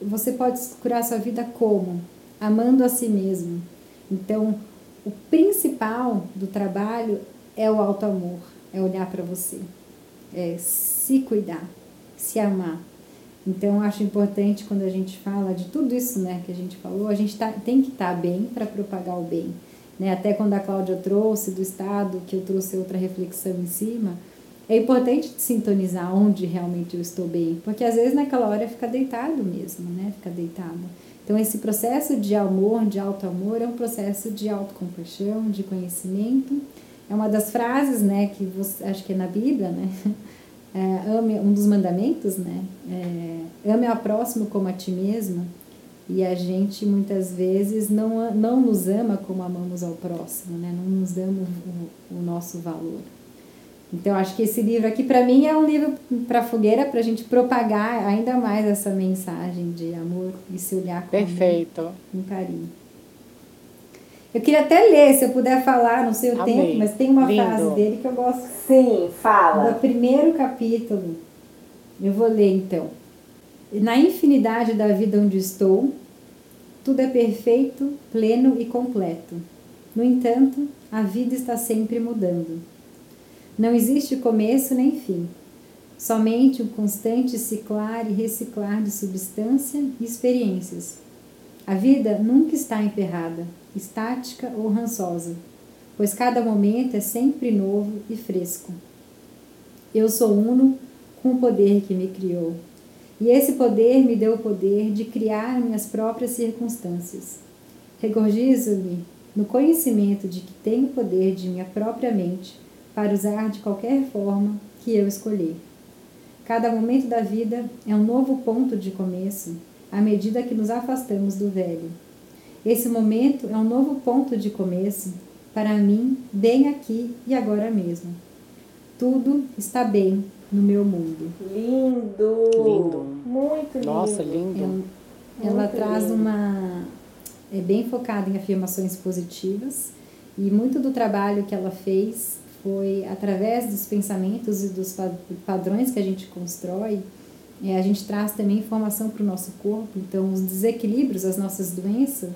Speaker 5: você pode curar sua vida como? Amando a si mesmo. Então, o principal do trabalho é o alto amor, é olhar para você, é se cuidar, se amar. Então, eu acho importante quando a gente fala de tudo isso né, que a gente falou, a gente tá, tem que estar tá bem para propagar o bem. Né? Até quando a Cláudia trouxe do Estado, que eu trouxe outra reflexão em cima, é importante sintonizar onde realmente eu estou bem, porque às vezes naquela hora fica deitado mesmo, né? Fica deitado. Então esse processo de amor, de alto amor, é um processo de autocompaixão, de conhecimento. É uma das frases, né, que você, acho que é na Bíblia, né? É, ame, um dos mandamentos, né? É, ame ao próximo como a ti mesmo. E a gente muitas vezes não, não nos ama como amamos ao próximo, né? Não nos damos o, o nosso valor. Então, acho que esse livro aqui, para mim, é um livro para fogueira, para a gente propagar ainda mais essa mensagem de amor e se olhar com
Speaker 2: Perfeito.
Speaker 5: um carinho. Eu queria até ler, se eu puder falar, não sei o Amei. tempo, mas tem uma Lindo. frase dele que eu gosto.
Speaker 1: Sim, fala.
Speaker 5: Do primeiro capítulo. Eu vou ler então. Na infinidade da vida onde estou, tudo é perfeito, pleno e completo. No entanto, a vida está sempre mudando. Não existe começo nem fim, somente um constante ciclar e reciclar de substância e experiências. A vida nunca está emperrada, estática ou rançosa, pois cada momento é sempre novo e fresco. Eu sou uno com o poder que me criou, e esse poder me deu o poder de criar minhas próprias circunstâncias. Regozijo-me no conhecimento de que tenho o poder de minha própria mente para usar de qualquer forma que eu escolher. Cada momento da vida é um novo ponto de começo à medida que nos afastamos do velho. Esse momento é um novo ponto de começo para mim, bem aqui e agora mesmo. Tudo está bem no meu mundo.
Speaker 1: Lindo!
Speaker 2: Lindo!
Speaker 1: Muito lindo!
Speaker 2: Nossa, lindo!
Speaker 5: Ela, ela traz lindo. uma. É bem focada em afirmações positivas e muito do trabalho que ela fez foi através dos pensamentos e dos padrões que a gente constrói, é, a gente traz também informação para o nosso corpo. Então, os desequilíbrios, as nossas doenças,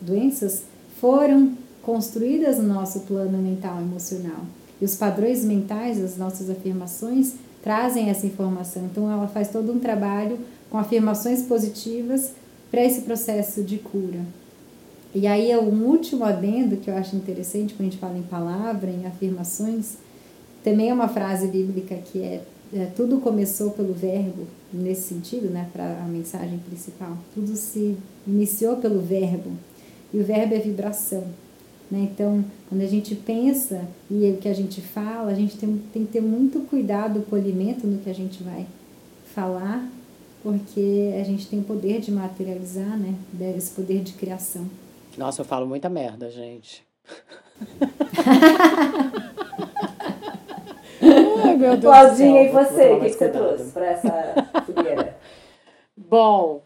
Speaker 5: doenças foram construídas no nosso plano mental e emocional. E os padrões mentais, as nossas afirmações, trazem essa informação. Então, ela faz todo um trabalho com afirmações positivas para esse processo de cura. E aí, é um último adendo que eu acho interessante quando a gente fala em palavra, em afirmações, também é uma frase bíblica que é é, tudo começou pelo verbo, nesse sentido, né, para a mensagem principal. Tudo se iniciou pelo verbo, e o verbo é vibração. Né? Então, quando a gente pensa e o que a gente fala, a gente tem, tem que ter muito cuidado, polimento no que a gente vai falar, porque a gente tem o poder de materializar, né? Esse poder de criação.
Speaker 2: Nossa, eu falo muita merda, gente.
Speaker 1: Ai, meu Deus Claudinha, e você? O que, que você trouxe para essa fogueira?
Speaker 2: Bom,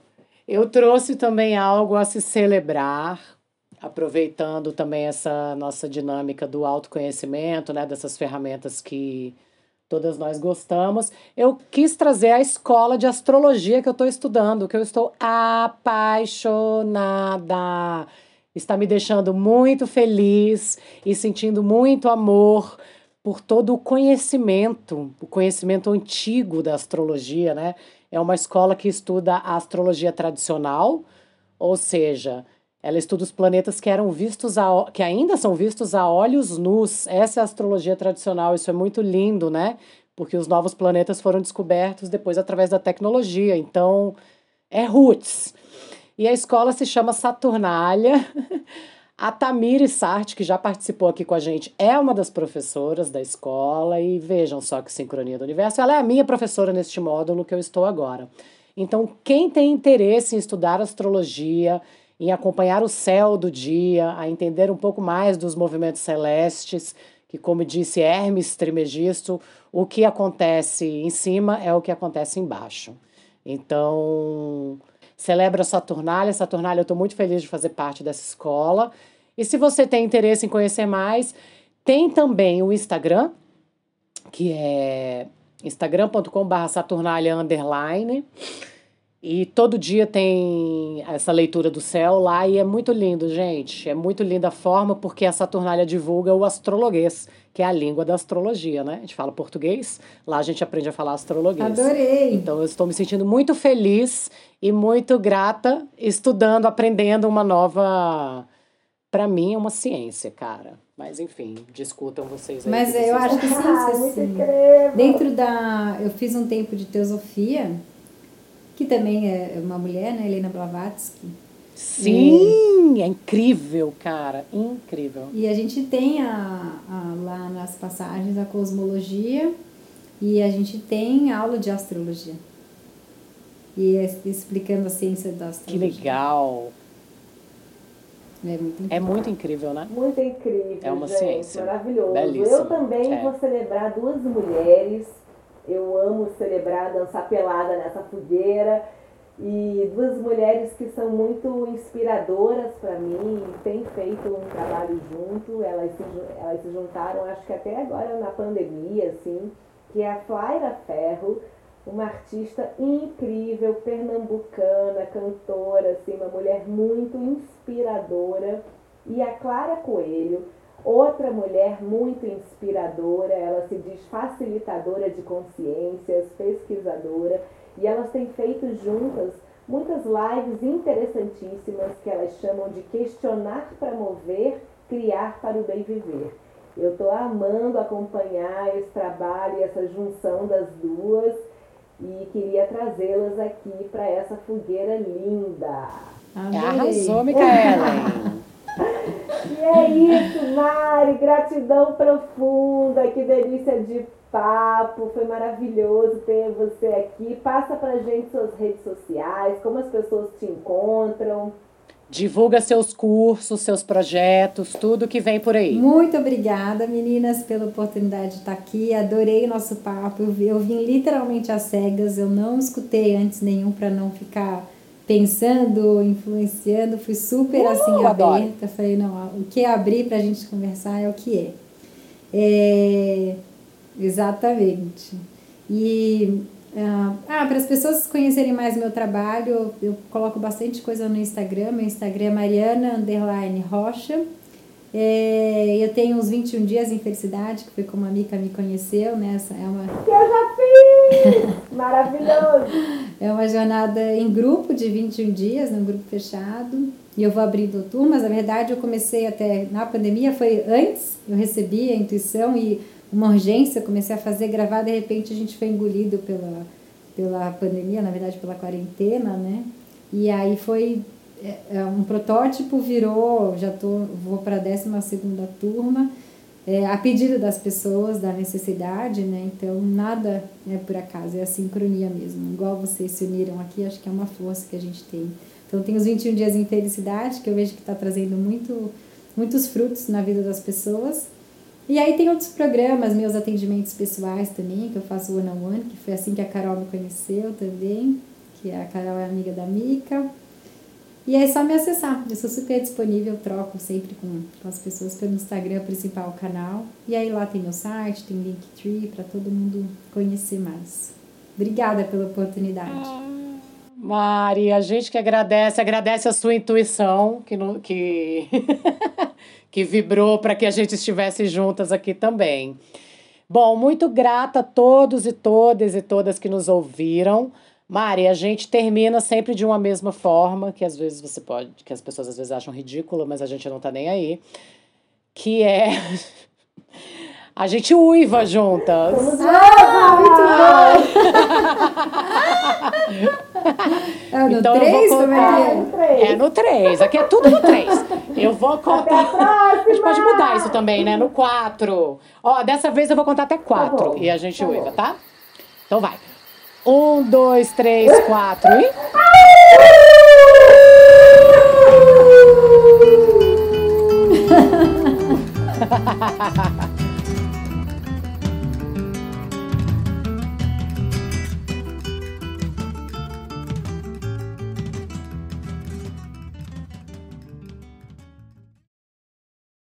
Speaker 2: eu trouxe também algo a se celebrar, aproveitando também essa nossa dinâmica do autoconhecimento, né, dessas ferramentas que todas nós gostamos. Eu quis trazer a escola de astrologia que eu estou estudando, que eu estou apaixonada. Está me deixando muito feliz e sentindo muito amor por todo o conhecimento, o conhecimento antigo da astrologia, né? É uma escola que estuda a astrologia tradicional, ou seja, ela estuda os planetas que eram vistos a, que ainda são vistos a olhos nus. Essa é a astrologia tradicional, isso é muito lindo, né? Porque os novos planetas foram descobertos depois através da tecnologia. Então, é roots. E a escola se chama Saturnália. A Tamiri Sartre, que já participou aqui com a gente, é uma das professoras da escola e vejam só que sincronia do universo. Ela é a minha professora neste módulo que eu estou agora. Então, quem tem interesse em estudar astrologia, em acompanhar o céu do dia, a entender um pouco mais dos movimentos celestes, que, como disse Hermes Trimegisto, o que acontece em cima é o que acontece embaixo. Então, celebra Saturnália. Saturnália, eu estou muito feliz de fazer parte dessa escola. E se você tem interesse em conhecer mais, tem também o Instagram, que é instagram.com.br Saturnália underline. E todo dia tem essa leitura do céu lá e é muito lindo, gente. É muito linda a forma porque a Saturnália divulga o astrologuês, que é a língua da astrologia, né? A gente fala português, lá a gente aprende a falar astrologuês.
Speaker 5: Adorei!
Speaker 2: Então eu estou me sentindo muito feliz e muito grata estudando, aprendendo uma nova. Para mim é uma ciência, cara. Mas enfim, discutam vocês aí.
Speaker 5: Mas eu acho que sim,
Speaker 1: Ah,
Speaker 5: sim. Dentro da. Eu fiz um tempo de teosofia que também é uma mulher, né, Helena Blavatsky.
Speaker 2: Sim, e... é incrível, cara, incrível.
Speaker 5: E a gente tem a, a, lá nas passagens a cosmologia e a gente tem aula de astrologia. E é explicando a ciência da astrologia.
Speaker 2: Que legal.
Speaker 5: É muito incrível.
Speaker 2: É muito incrível, né?
Speaker 1: Muito incrível.
Speaker 2: É uma
Speaker 1: gente,
Speaker 2: ciência.
Speaker 1: Maravilhoso.
Speaker 2: Belíssimo.
Speaker 1: Eu também
Speaker 2: é.
Speaker 1: vou celebrar duas mulheres eu amo celebrar, dançar pelada nessa fogueira. E duas mulheres que são muito inspiradoras para mim, têm feito um trabalho junto, elas se, elas se juntaram, acho que até agora na pandemia, assim, que é a Flaira Ferro, uma artista incrível, pernambucana, cantora, assim, uma mulher muito inspiradora, e a Clara Coelho, Outra mulher muito inspiradora, ela se diz facilitadora de consciências, pesquisadora, e elas têm feito juntas muitas lives interessantíssimas que elas chamam de questionar para mover, criar para o bem viver. Eu estou amando acompanhar esse trabalho e essa junção das duas e queria trazê-las aqui para essa fogueira linda.
Speaker 2: Amei. Arrasou, Micaela!
Speaker 1: E é isso, Mari. Gratidão profunda. Que delícia de papo. Foi maravilhoso ter você aqui. Passa pra gente suas redes sociais, como as pessoas te encontram.
Speaker 2: Divulga seus cursos, seus projetos, tudo que vem por aí.
Speaker 5: Muito obrigada, meninas, pela oportunidade de estar aqui. Adorei o nosso papo. Eu, eu vim literalmente às cegas. Eu não escutei antes nenhum para não ficar pensando, influenciando, fui super uh, assim aberta. Falei, não, o que é abrir para a gente conversar é o que é. é exatamente. E uh, ah, para as pessoas conhecerem mais meu trabalho, eu, coloco bastante coisa no Instagram. Meu Instagram é Mariana Underline Rocha. É, eu tenho uns 21 dias em felicidade, que foi como a Mica me conheceu, né? Essa é uma...
Speaker 1: Que eu já fiz! Maravilhoso!
Speaker 5: É uma jornada em grupo de 21 dias, num grupo fechado. E eu vou abrindo turmas. Na verdade, eu comecei até na pandemia, foi antes, eu recebi a intuição e uma urgência, comecei a fazer, gravar, de repente a gente foi engolido pela, pela pandemia, na verdade pela quarentena, né? E aí foi é, é um protótipo virou, já tô, vou para a 12 segunda turma, é, a pedido das pessoas, da necessidade, né? Então nada é por acaso, é a sincronia mesmo. Igual vocês se uniram aqui, acho que é uma força que a gente tem. Então tem os 21 dias em felicidade, que eu vejo que está trazendo muito, muitos frutos na vida das pessoas. E aí tem outros programas, meus atendimentos pessoais também, que eu faço one on one, que foi assim que a Carol me conheceu também, que a Carol é amiga da Mica. E é só me acessar, eu sou super disponível, troco sempre com, com as pessoas pelo Instagram principal canal. E aí lá tem meu site, tem Linktree para todo mundo conhecer mais. Obrigada pela oportunidade.
Speaker 2: Mari, a gente que agradece, agradece a sua intuição que, que que vibrou para que a gente estivesse juntas aqui também. Bom, muito grata a todos e todas e todas que nos ouviram. Mari, a gente termina sempre de uma mesma forma, que às vezes você pode, que as pessoas às vezes acham ridícula, mas a gente não tá nem aí, que é a gente uiva juntas.
Speaker 5: Ah, muito bom! É no então 3 eu vou contar.
Speaker 2: É no 3. é no 3. Aqui é tudo no 3. Eu vou contar. A, a, gente pode mudar isso também, né? No 4. Ó, dessa vez eu vou contar até 4 tá e a gente tá uiva, tá? Então vai. 1, 2, 3, 4 e. Ha ha ha ha!